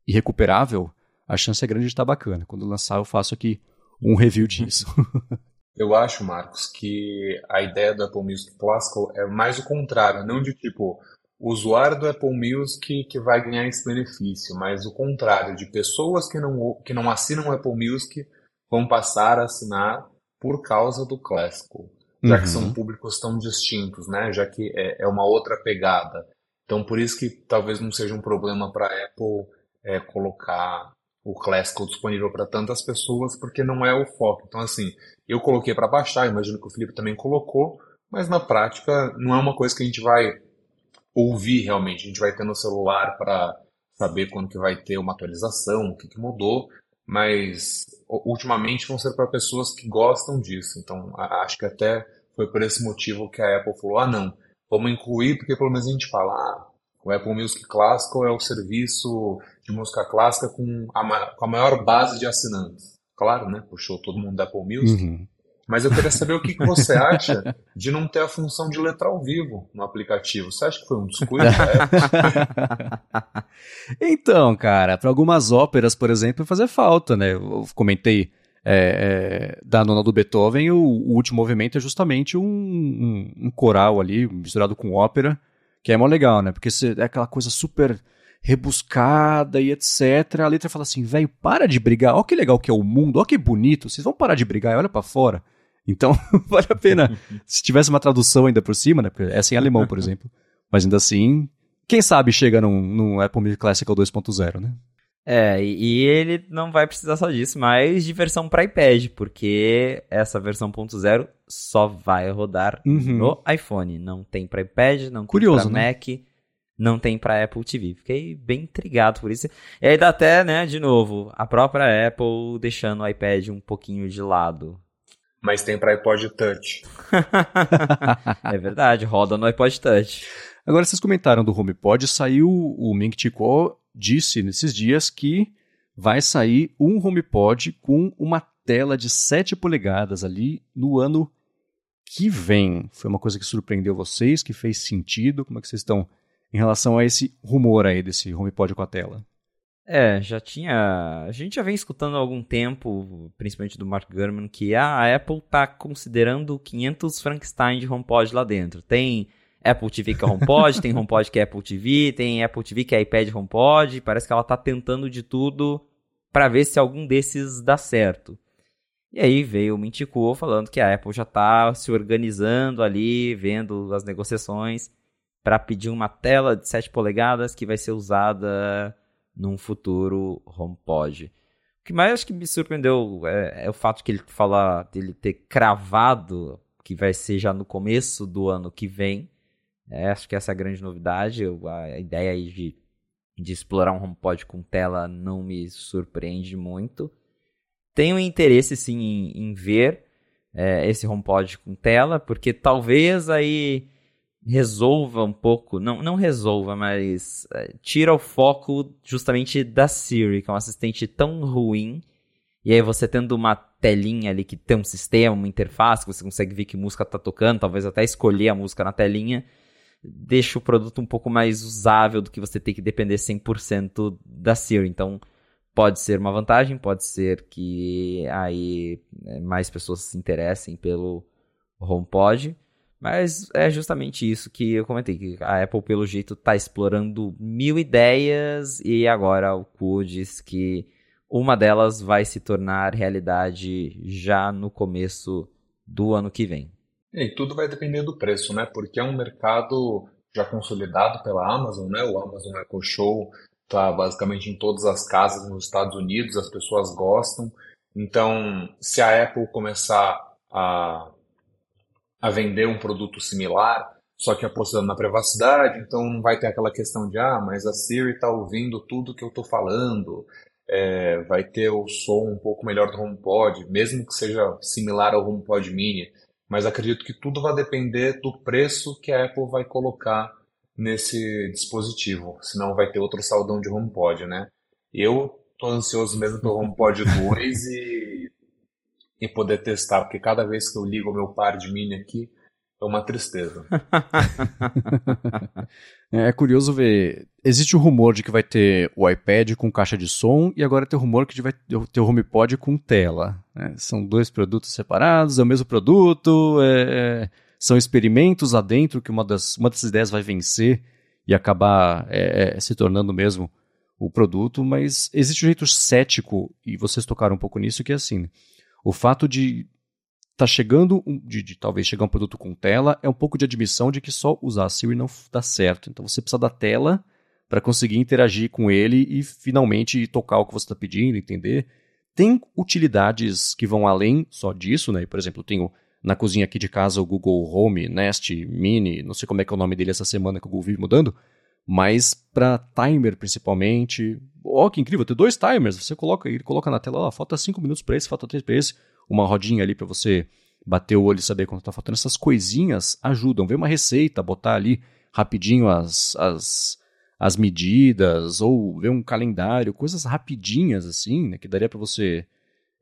A: irrecuperável, a chance é grande de estar tá bacana. Quando lançar, eu faço aqui um review disso.
C: Eu acho, Marcos, que a ideia do Apple Music Classical é mais o contrário, não de tipo o usuário do Apple Music que vai ganhar esse benefício, mas o contrário, de pessoas que não, que não assinam o Apple Music vão passar a assinar por causa do Classical, já uhum. que são uhum. públicos tão distintos, né? Já que é, é, uma outra pegada. Então, por isso que talvez não seja um problema para a Apple é, colocar o Classical disponível para tantas pessoas, porque não é o foco. Então, assim, eu coloquei para baixar, imagino que o Felipe também colocou, mas na prática não é uma coisa que a gente vai ouvir realmente. A gente vai ter no celular para saber quando que vai ter uma atualização, o que, que mudou, mas ultimamente vão ser para pessoas que gostam disso. Então, acho que até foi por esse motivo que a Apple falou: ah, não, vamos incluir, porque pelo menos a gente fala, ah, o Apple Music Classical é o serviço de música clássica com a, com a maior base de assinantes. Claro, né? Puxou todo mundo da Apple Music. Uhum. Mas eu queria saber o que, que você acha de não ter a função de letra ao vivo no aplicativo. Você acha que foi um descuido
A: então, cara, para algumas óperas, por exemplo, fazer falta, né? Eu comentei é, é, da nona do Beethoven, o, o, último movimento é justamente um, um, um coral ali, misturado com ópera, que é mó legal, né? Porque é aquela coisa super rebuscada e etc. A letra fala assim, velho, para de brigar. Olha que legal que é o mundo, olha que bonito. Vocês vão parar de brigar, olha para fora. Então, vale a pena. Se tivesse uma tradução ainda por cima, né? Porque essa é em alemão, por exemplo. Mas ainda assim, quem sabe chega num, num Apple Music Classical 2.0, né?
B: É, e ele não vai precisar só disso, mas de versão para iPad, porque essa versão .0 só vai rodar uhum. no iPhone. Não tem para iPad, não Curioso, tem para né? Mac, não tem para Apple TV. Fiquei bem intrigado por isso. E aí dá até, né, de novo, a própria Apple deixando o iPad um pouquinho de lado.
C: Mas tem para iPod Touch.
B: é verdade, roda no iPod Touch.
A: Agora, vocês comentaram do HomePod, saiu o Ming Chi disse nesses dias que vai sair um HomePod com uma tela de 7 polegadas ali no ano que vem. Foi uma coisa que surpreendeu vocês, que fez sentido? Como é que vocês estão em relação a esse rumor aí desse HomePod com a tela?
B: É, já tinha. A gente já vem escutando há algum tempo, principalmente do Mark Gurman, que a Apple está considerando 500 Frankenstein de HomePod lá dentro. Tem Apple TV que é HomePod, tem HomePod que é Apple TV, tem Apple TV que é iPad HomePod. Parece que ela tá tentando de tudo para ver se algum desses dá certo. E aí veio o Mintico falando que a Apple já tá se organizando ali, vendo as negociações para pedir uma tela de 7 polegadas que vai ser usada num futuro HomePod. O que mais acho que me surpreendeu é, é o fato que ele fala dele ter cravado que vai ser já no começo do ano que vem é, acho que essa é a grande novidade. Eu, a ideia aí de, de explorar um HomePod com tela não me surpreende muito. Tenho interesse sim em, em ver é, esse HomePod com tela, porque talvez aí resolva um pouco, não, não resolva, mas é, tira o foco justamente da Siri, que é um assistente tão ruim. E aí você tendo uma telinha ali que tem um sistema, uma interface, que você consegue ver que música tá tocando, talvez até escolher a música na telinha, deixa o produto um pouco mais usável do que você ter que depender 100% da Siri. Então, pode ser uma vantagem, pode ser que aí né, mais pessoas se interessem pelo HomePod, mas é justamente isso que eu comentei, que a Apple, pelo jeito, está explorando mil ideias e agora o Ku diz que uma delas vai se tornar realidade já no começo do ano que vem.
C: E tudo vai depender do preço, né? Porque é um mercado já consolidado pela Amazon, né? O Amazon Echo Show está basicamente em todas as casas nos Estados Unidos, as pessoas gostam. Então, se a Apple começar a, a vender um produto similar, só que apostando na privacidade, então não vai ter aquela questão de, ah, mas a Siri está ouvindo tudo que eu estou falando, é, vai ter o som um pouco melhor do HomePod, mesmo que seja similar ao HomePod Mini mas acredito que tudo vai depender do preço que a Apple vai colocar nesse dispositivo, senão vai ter outro saldão de HomePod, né? Eu tô ansioso mesmo pelo HomePod 2 e, e poder testar, porque cada vez que eu ligo o meu par de mini aqui, é uma tristeza.
A: é curioso ver. Existe o rumor de que vai ter o iPad com caixa de som e agora tem o rumor que vai ter o HomePod com tela. Né? São dois produtos separados, é o mesmo produto, é, é, são experimentos lá dentro que uma, das, uma dessas ideias vai vencer e acabar é, é se tornando mesmo o produto, mas existe um jeito cético, e vocês tocaram um pouco nisso, que é assim, o fato de tá chegando, de, de, talvez chegar um produto com tela, é um pouco de admissão de que só usar a Siri não dá certo. Então você precisa da tela para conseguir interagir com ele e finalmente tocar o que você está pedindo, entender. Tem utilidades que vão além só disso, né? Por exemplo, eu tenho na cozinha aqui de casa o Google Home, Nest, Mini, não sei como é que é o nome dele essa semana que o Google vive mudando, mas para timer principalmente. Ó, oh, que incrível, tem dois timers, você coloca, ele coloca na tela, ó, falta 5 minutos para esse, falta 3 para esse uma rodinha ali para você bater o olho e saber quanto está faltando. Essas coisinhas ajudam. Ver uma receita, botar ali rapidinho as, as, as medidas, ou ver um calendário, coisas rapidinhas assim, né, que daria para você.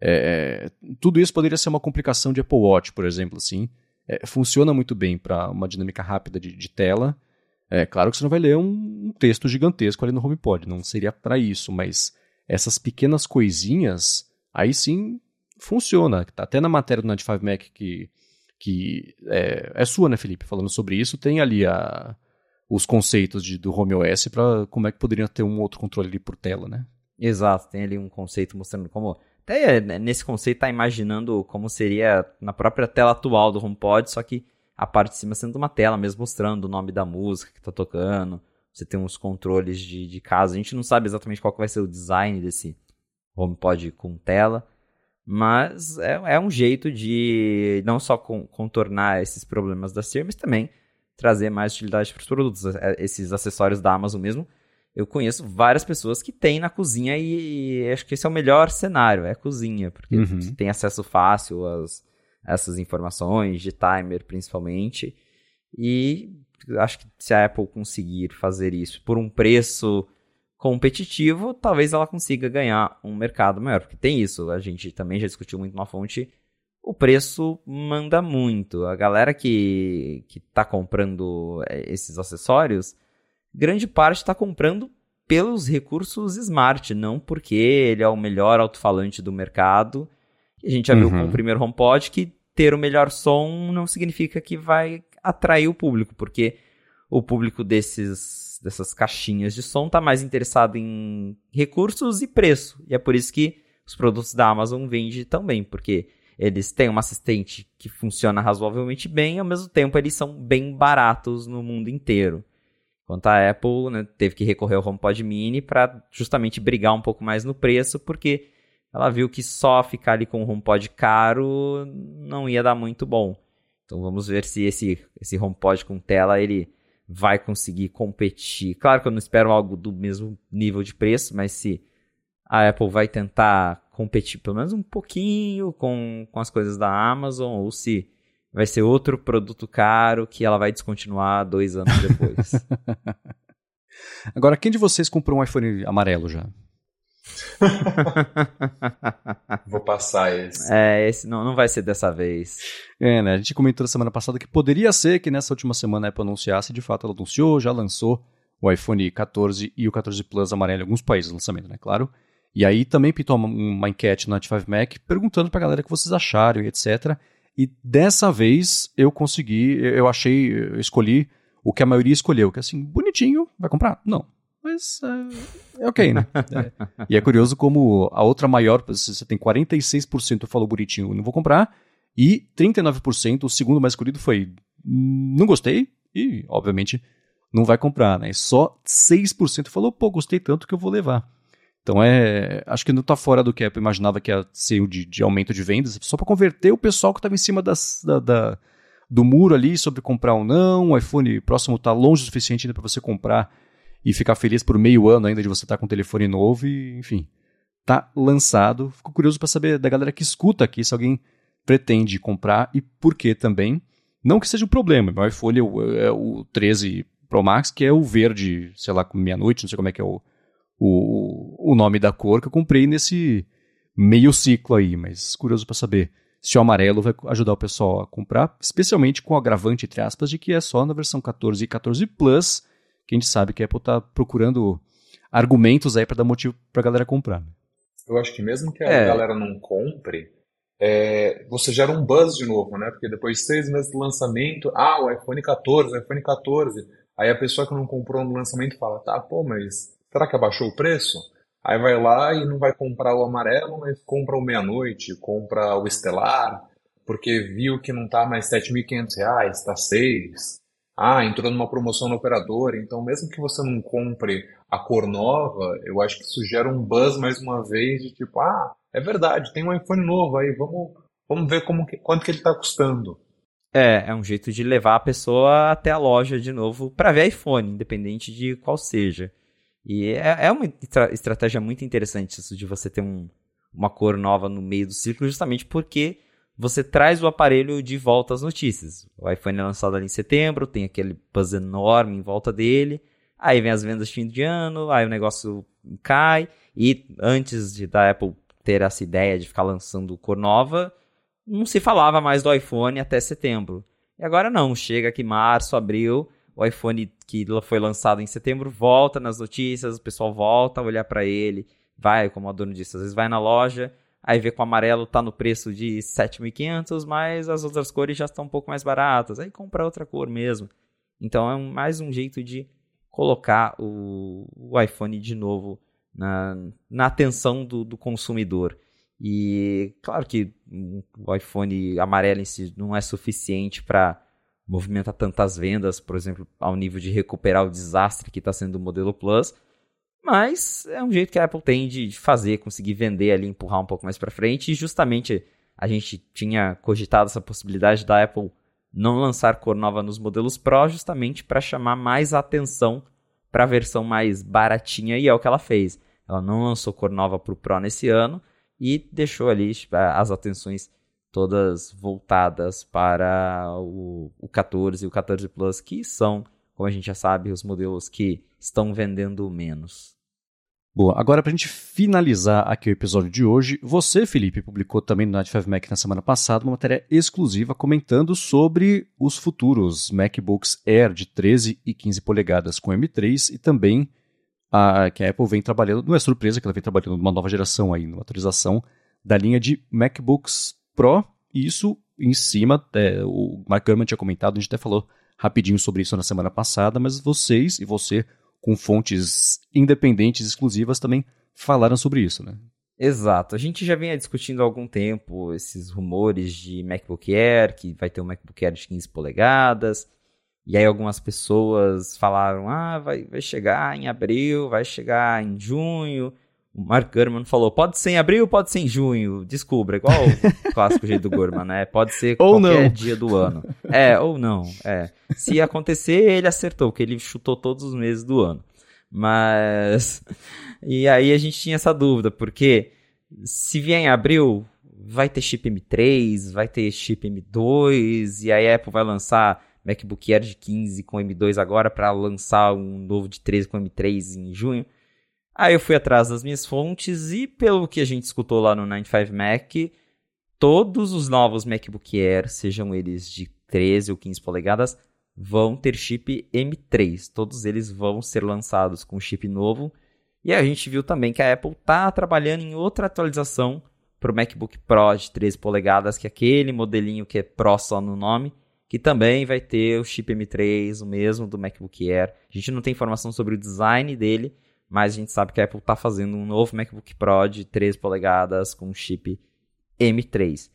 A: É, é, tudo isso poderia ser uma complicação de Apple Watch, por exemplo, assim. É, funciona muito bem para uma dinâmica rápida de, de, tela. É claro que você não vai ler um, texto gigantesco ali no HomePod, não seria para isso, mas essas pequenas coisinhas, aí sim funciona. Até na matéria do 95 Mac que, que é, é sua, né, Felipe? Falando sobre isso, tem ali a, os conceitos de, do Home OS para como é que poderia ter um outro controle ali por tela, né?
B: Exato, tem ali um conceito mostrando como. Até né, nesse conceito tá imaginando como seria na própria tela atual do HomePod, só que a parte de cima sendo uma tela mesmo mostrando o nome da música que tá tocando. Você tem uns controles de, de casa. A gente não sabe exatamente qual vai ser o design desse HomePod com tela, mas é, é um jeito de não só com, contornar esses problemas da Sear, mas também trazer mais utilidade para os produtos. É, esses acessórios da Amazon mesmo, eu conheço várias pessoas que têm na cozinha e, e acho que esse é o melhor cenário, é a cozinha, porque uhum. você tem acesso fácil às, essas informações, de timer principalmente. E acho que se a Apple conseguir fazer isso por um preço competitivo, talvez ela consiga ganhar um mercado maior. Porque tem isso, a gente também já discutiu muito na fonte, o preço manda muito. A galera que, que tá comprando é, esses acessórios, grande parte está comprando pelos recursos smart, não porque ele é o melhor alto-falante do mercado. A gente já uhum. viu com o primeiro HomePod que ter o melhor som não significa que vai atrair o público, porque o público desses dessas caixinhas de som está mais interessado em recursos e preço. E é por isso que os produtos da Amazon vendem tão bem, porque eles têm uma assistente que funciona razoavelmente bem, e ao mesmo tempo eles são bem baratos no mundo inteiro. Enquanto a Apple né, teve que recorrer ao HomePod Mini para justamente brigar um pouco mais no preço, porque ela viu que só ficar ali com o HomePod caro não ia dar muito bom. Então vamos ver se esse, esse HomePod com tela ele vai conseguir competir. Claro que eu não espero algo do mesmo nível de preço, mas se a Apple vai tentar competir pelo menos um pouquinho com, com as coisas da Amazon, ou se vai ser outro produto caro que ela vai descontinuar dois anos depois.
A: Agora, quem de vocês comprou um iPhone amarelo já?
C: Vou passar esse.
B: É, esse não, não vai ser dessa vez.
A: É, né? A gente comentou na semana passada que poderia ser que nessa última semana a Apple anunciasse, de fato ela anunciou, já lançou o iPhone 14 e o 14 Plus amarelo em alguns países lançamento, né? Claro. E aí também pintou uma, uma enquete no 95 Mac perguntando pra galera o que vocês acharam e etc. E dessa vez eu consegui, eu achei, eu escolhi o que a maioria escolheu, que é assim, bonitinho, vai comprar? Não mas é, é ok, né? É. E é curioso como a outra maior, você tem 46% falou bonitinho, não vou comprar, e 39%, o segundo mais escolhido foi não gostei, e obviamente não vai comprar, né? Só 6% falou, pô, gostei tanto que eu vou levar. Então é. Acho que não está fora do que a Apple imaginava que ia ser de, de aumento de vendas, só para converter o pessoal que estava em cima das, da, da, do muro ali sobre comprar ou não. O iPhone próximo está longe o suficiente ainda para você comprar e ficar feliz por meio ano ainda de você estar tá com um telefone novo e, enfim, tá lançado. Fico curioso para saber da galera que escuta aqui se alguém pretende comprar e por que também. Não que seja um problema, meu iPhone é o, é o 13 Pro Max, que é o verde, sei lá, meia-noite, não sei como é que é o, o, o nome da cor que eu comprei nesse meio ciclo aí, mas curioso para saber se o amarelo vai ajudar o pessoal a comprar, especialmente com o agravante, entre aspas, de que é só na versão 14 e 14 Plus que a gente sabe que a Apple está procurando argumentos aí para dar motivo para a galera comprar. Né?
C: Eu acho que mesmo que a é. galera não compre, é, você gera um buzz de novo, né? Porque depois de seis meses do lançamento, ah, o iPhone 14, o iPhone 14. Aí a pessoa que não comprou no lançamento fala, tá, pô, mas será que abaixou o preço? Aí vai lá e não vai comprar o amarelo, mas compra o meia-noite, compra o estelar, porque viu que não tá mais R$ 7.500, tá 6. Ah, entrou numa promoção no operador, então mesmo que você não compre a cor nova, eu acho que isso gera um buzz mais uma vez de tipo, ah, é verdade, tem um iPhone novo aí, vamos, vamos ver como que, quanto que ele está custando.
B: É, é um jeito de levar a pessoa até a loja de novo para ver iPhone, independente de qual seja. E é, é uma estratégia muito interessante isso de você ter um, uma cor nova no meio do círculo, justamente porque você traz o aparelho de volta às notícias. O iPhone é lançado ali em setembro, tem aquele buzz enorme em volta dele, aí vem as vendas de fim de ano, aí o negócio cai, e antes de da Apple ter essa ideia de ficar lançando cor nova, não se falava mais do iPhone até setembro. E agora não, chega aqui março, abril, o iPhone que foi lançado em setembro volta nas notícias, o pessoal volta a olhar para ele, vai, como a dona disse, às vezes vai na loja, aí vê que o amarelo tá no preço de 7.500, mas as outras cores já estão um pouco mais baratas, aí compra outra cor mesmo. Então é mais um jeito de colocar o, o iPhone de novo na, na atenção do, do consumidor. E claro que o iPhone amarelo em si não é suficiente para movimentar tantas vendas, por exemplo, ao nível de recuperar o desastre que está sendo o modelo Plus. Mas é um jeito que a Apple tem de fazer, conseguir vender ali, empurrar um pouco mais para frente. E justamente a gente tinha cogitado essa possibilidade da Apple não lançar cor nova nos modelos Pro, justamente para chamar mais atenção para a versão mais baratinha, e é o que ela fez. Ela não lançou cor nova para o Pro nesse ano e deixou ali tipo, as atenções todas voltadas para o, o 14 e o 14 Plus, que são, como a gente já sabe, os modelos que estão vendendo menos.
A: Boa, agora para a gente finalizar aqui o episódio de hoje, você, Felipe, publicou também no Night 5 Mac na semana passada uma matéria exclusiva comentando sobre os futuros MacBooks Air de 13 e 15 polegadas com M3 e também a, que a Apple vem trabalhando, não é surpresa que ela vem trabalhando numa nova geração aí, numa atualização da linha de MacBooks Pro, e isso em cima, é, o Mark Gurman tinha comentado, a gente até falou rapidinho sobre isso na semana passada, mas vocês e você, com fontes independentes exclusivas, também falaram sobre isso, né?
B: Exato. A gente já vinha discutindo há algum tempo esses rumores de MacBook Air, que vai ter um MacBook Air de 15 polegadas. E aí algumas pessoas falaram: ah, vai, vai chegar em abril, vai chegar em junho. O Mark Gurman falou, pode ser em abril, pode ser em junho, descubra, igual o clássico jeito do Gurman, né? Pode ser ou qualquer não. dia do ano. É, ou não, é. Se acontecer, ele acertou, porque ele chutou todos os meses do ano. Mas... E aí a gente tinha essa dúvida, porque se vier em abril, vai ter chip M3, vai ter chip M2, e aí a Apple vai lançar MacBook Air de 15 com M2 agora para lançar um novo de 13 com M3 em junho. Aí eu fui atrás das minhas fontes e pelo que a gente escutou lá no 95 Mac, todos os novos MacBook Air, sejam eles de 13 ou 15 polegadas, vão ter chip M3. Todos eles vão ser lançados com chip novo. E a gente viu também que a Apple está trabalhando em outra atualização para o MacBook Pro de 13 polegadas, que é aquele modelinho que é Pro só no nome, que também vai ter o chip M3, o mesmo do MacBook Air. A gente não tem informação sobre o design dele, mas a gente sabe que a Apple está fazendo um novo MacBook Pro de 13 polegadas com chip M3.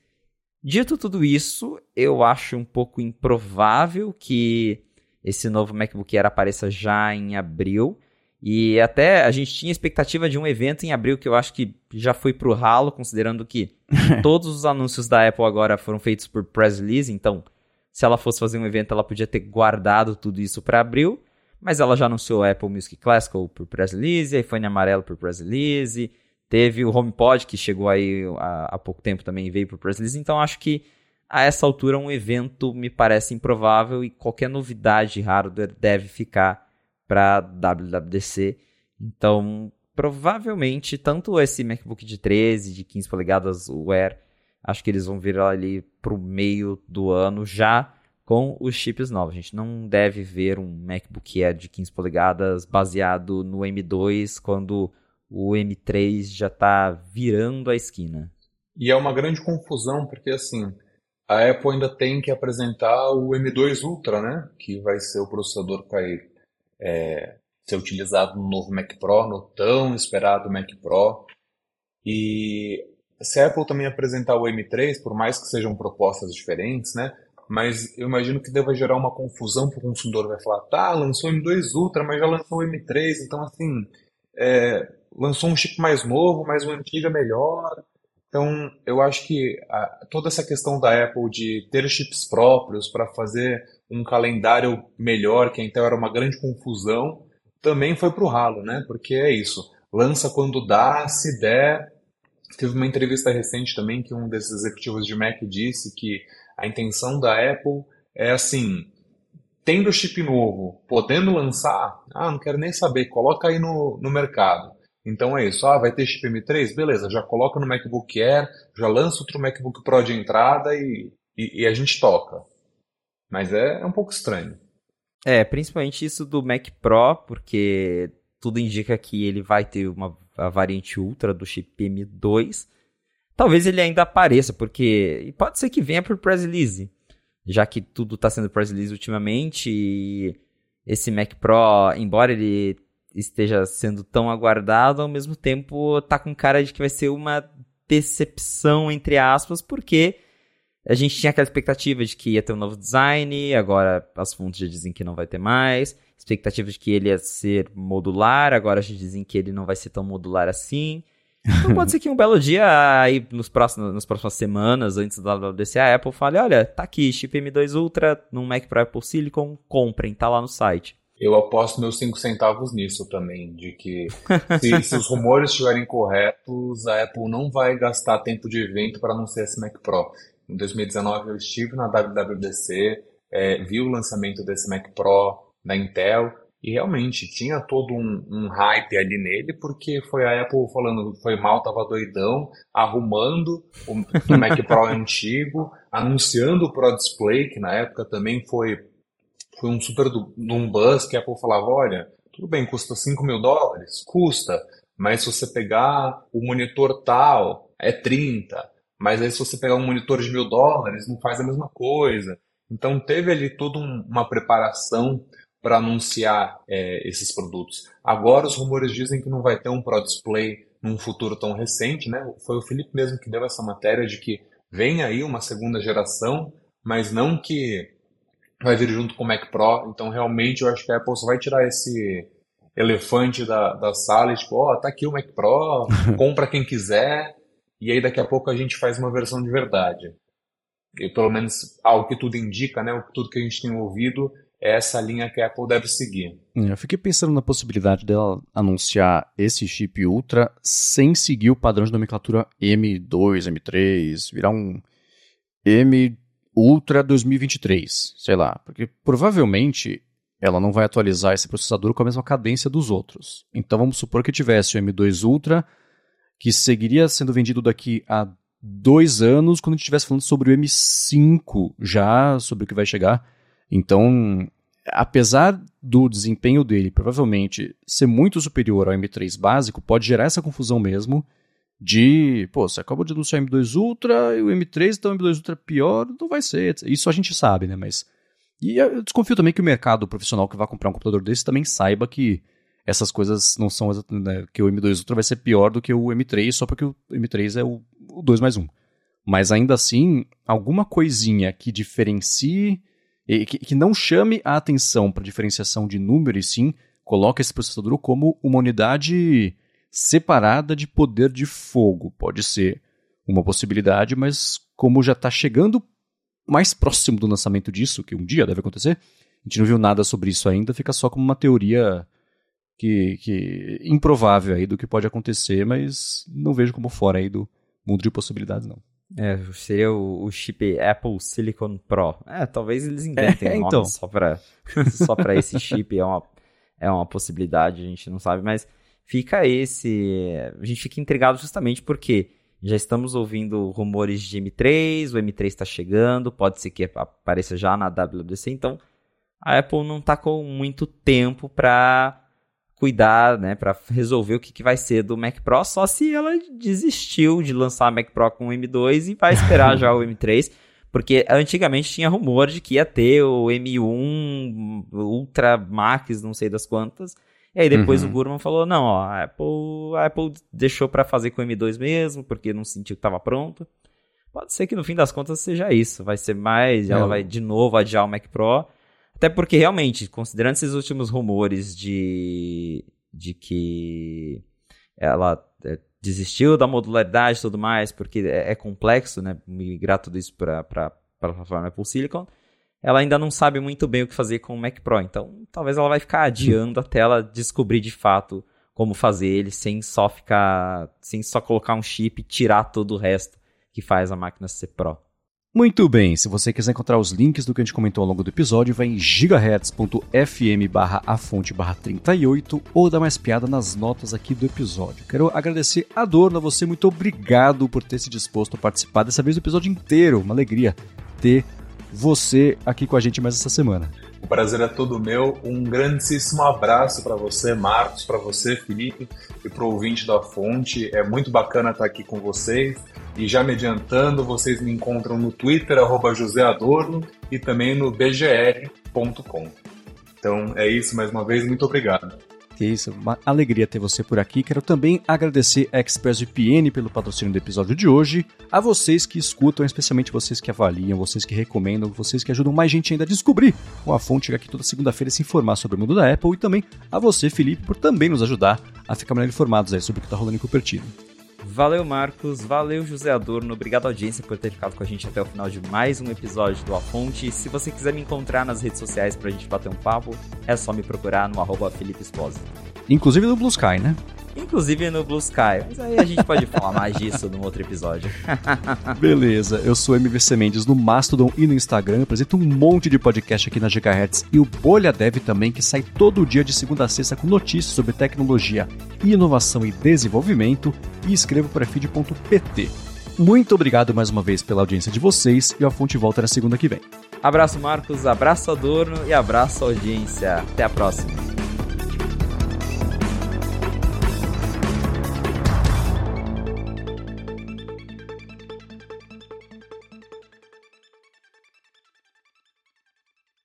B: Dito tudo isso, eu acho um pouco improvável que esse novo MacBook Air apareça já em abril. E até a gente tinha expectativa de um evento em abril que eu acho que já foi pro ralo, considerando que todos os anúncios da Apple agora foram feitos por press release, então se ela fosse fazer um evento, ela podia ter guardado tudo isso para abril mas ela já anunciou Apple Music Classical por press release, iPhone amarelo por press release, teve o HomePod que chegou aí há, há pouco tempo também veio por press release, então acho que a essa altura um evento me parece improvável e qualquer novidade de hardware deve ficar para WWDC. Então, provavelmente tanto esse MacBook de 13, de 15 polegadas, o Air, Acho que eles vão vir ali pro meio do ano já com os chips novos. A gente não deve ver um MacBook Air de 15 polegadas baseado no M2 quando o M3 já está virando a esquina.
C: E é uma grande confusão porque assim, a Apple ainda tem que apresentar o M2 Ultra, né? Que vai ser o processador que vai é, ser utilizado no novo Mac Pro, no tão esperado Mac Pro. E se a Apple também apresentar o M3, por mais que sejam propostas diferentes, né? Mas eu imagino que deva gerar uma confusão para o consumidor. Vai falar, tá, lançou o M2 Ultra, mas já lançou o M3, então assim, é, lançou um chip mais novo, mas o antigo é melhor. Então, eu acho que a, toda essa questão da Apple de ter chips próprios para fazer um calendário melhor, que então era uma grande confusão, também foi para o ralo, né? Porque é isso, lança quando dá, se der. Teve uma entrevista recente também que um desses executivos de Mac disse que a intenção da Apple é assim, tendo chip novo, podendo lançar, ah, não quero nem saber, coloca aí no, no mercado. Então é isso, ah, vai ter chip M3? Beleza, já coloca no MacBook Air, já lança outro MacBook Pro de entrada e, e, e a gente toca. Mas é, é um pouco estranho.
B: É, principalmente isso do Mac Pro, porque tudo indica que ele vai ter uma variante Ultra do chip M2. Talvez ele ainda apareça, porque pode ser que venha por press release, já que tudo está sendo press release ultimamente e esse Mac Pro, embora ele esteja sendo tão aguardado, ao mesmo tempo tá com cara de que vai ser uma decepção entre aspas, porque a gente tinha aquela expectativa de que ia ter um novo design, agora as fontes já dizem que não vai ter mais. Expectativa de que ele ia ser modular, agora já dizem que ele não vai ser tão modular assim. Então pode ser que um belo dia, aí nos próximos, nas próximas semanas, antes da WDC, a Apple fale, olha, tá aqui, chip M2 Ultra num Mac Pro Apple Silicon, comprem, tá lá no site.
C: Eu aposto meus 5 centavos nisso também, de que se, se, os rumores estiverem corretos, a Apple não vai gastar tempo de evento para anunciar esse Mac Pro. Em 2019 eu estive na WWDC, é, vi o lançamento desse Mac Pro da Intel e realmente tinha todo um, um, hype ali nele, porque foi a Apple falando foi mal, tava doidão, arrumando o, o Mac Pro antigo, anunciando o Pro Display, que na época também foi, foi um super do, um buzz, que a Apple falava, olha, tudo bem, custa 5 mil dólares? Custa, mas se você pegar o monitor tal, é 30, mas aí se você pegar um monitor de mil dólares, não faz a mesma coisa. Então teve ali toda um, uma preparação para anunciar é, esses produtos. Agora os rumores dizem que não vai ter um Pro Display num futuro tão recente, né? Foi o Felipe mesmo que deu essa matéria de que vem aí uma segunda geração, mas não que vai vir junto com o Mac Pro. Então realmente eu acho que a Apple só vai tirar esse elefante da, da sala e tipo, ó, oh, tá aqui o Mac Pro, compra quem quiser e aí daqui a pouco a gente faz uma versão de verdade. E pelo menos ao que tudo indica, né, tudo que a gente tem ouvido, é essa linha que a Apple deve seguir.
A: Eu fiquei pensando na possibilidade dela anunciar esse chip Ultra sem seguir o padrão de nomenclatura M2, M3, virar um M Ultra 2023, sei lá, porque provavelmente ela não vai atualizar esse processador com a mesma cadência dos outros. Então vamos supor que tivesse o M2 Ultra que seguiria sendo vendido daqui a dois anos, quando a gente estivesse falando sobre o M5 já, sobre o que vai chegar. Então, apesar do desempenho dele provavelmente ser muito superior ao M3 básico, pode gerar essa confusão mesmo de, pô, você acabou de anunciar o M2 Ultra e o M3, então o M2 Ultra é pior, não vai ser. Isso a gente sabe, né? Mas. E eu desconfio também que o mercado profissional que vai comprar um computador desse também saiba que essas coisas não são né, que o M2 Ultra vai ser pior do que o M3 só porque o M3 é o, o 2 mais 1. Mas ainda assim, alguma coisinha que diferencie, que, que não chame a atenção para diferenciação de número e sim coloque esse processador como uma unidade separada de poder de fogo. Pode ser uma possibilidade, mas como já está chegando mais próximo do lançamento disso, que um dia deve acontecer, a gente não viu nada sobre isso ainda, fica só como uma teoria que, que improvável aí do que pode acontecer, mas não vejo como fora aí do mundo de possibilidades, não.
B: É, seria o, o chip Apple Silicon Pro. É, talvez eles inventem é, então. só para só para esse chip, é uma, é uma possibilidade, a gente não sabe, mas fica esse... A gente fica intrigado justamente porque Já estamos ouvindo rumores de M3, o M3 está chegando, pode ser que apareça já na WWDC, então a Apple não está com muito tempo para cuidar, né, para resolver o que, que vai ser do Mac Pro, só se ela desistiu de lançar o Mac Pro com o M2 e vai esperar já o M3, porque antigamente tinha rumor de que ia ter o M1 Ultra Max, não sei das quantas, e aí depois uhum. o Gurman falou, não, ó, a Apple, a Apple deixou para fazer com o M2 mesmo, porque não sentiu que estava pronto. Pode ser que no fim das contas seja isso, vai ser mais, ela vai de novo adiar o Mac Pro, até porque, realmente, considerando esses últimos rumores de, de que ela é, desistiu da modularidade e tudo mais, porque é, é complexo, né? Migrar tudo isso para a plataforma Apple Silicon. Ela ainda não sabe muito bem o que fazer com o Mac Pro, então talvez ela vai ficar adiando até ela descobrir de fato como fazer ele sem só ficar, sem só colocar um chip e tirar todo o resto que faz a máquina ser Pro.
A: Muito bem, se você quiser encontrar os links do que a gente comentou ao longo do episódio, vai em gigahertz.fm barra a fonte barra 38 ou dá mais piada nas notas aqui do episódio. Quero agradecer a Adorno, a você, muito obrigado por ter se disposto a participar dessa vez do episódio inteiro. Uma alegria ter você aqui com a gente mais essa semana.
C: O prazer é todo meu. Um grandíssimo abraço para você, Marcos, para você, Felipe, e para o ouvinte da Fonte. É muito bacana estar aqui com vocês. E já me adiantando, vocês me encontram no Twitter, arroba José Adorno, e também no bgr.com. Então é isso, mais uma vez, muito obrigado.
A: Que isso, uma alegria ter você por aqui. Quero também agradecer a ExpressVPN pelo patrocínio do episódio de hoje, a vocês que escutam, especialmente vocês que avaliam, vocês que recomendam, vocês que ajudam mais gente ainda a descobrir com a fonte aqui toda segunda-feira se informar sobre o mundo da Apple e também a você, Felipe, por também nos ajudar a ficar melhor informados aí sobre o que está rolando em Cupertino.
B: Valeu, Marcos. Valeu, José Adorno. Obrigado, audiência, por ter ficado com a gente até o final de mais um episódio do A Fonte. Se você quiser me encontrar nas redes sociais pra gente bater um papo, é só me procurar no arroba Felipe Esposa.
A: Inclusive no Blue Sky, né?
B: Inclusive no Blue Sky. Mas aí a gente pode falar mais disso num outro episódio.
A: Beleza, eu sou MVC Mendes no Mastodon e no Instagram. apresento um monte de podcast aqui na Gigahertz e o Bolha Dev também, que sai todo dia de segunda a sexta com notícias sobre tecnologia, inovação e desenvolvimento. E escrevo para feed.pt. Muito obrigado mais uma vez pela audiência de vocês e a fonte volta na segunda que vem.
B: Abraço, Marcos, abraço, Adorno e abraço, audiência. Até a próxima.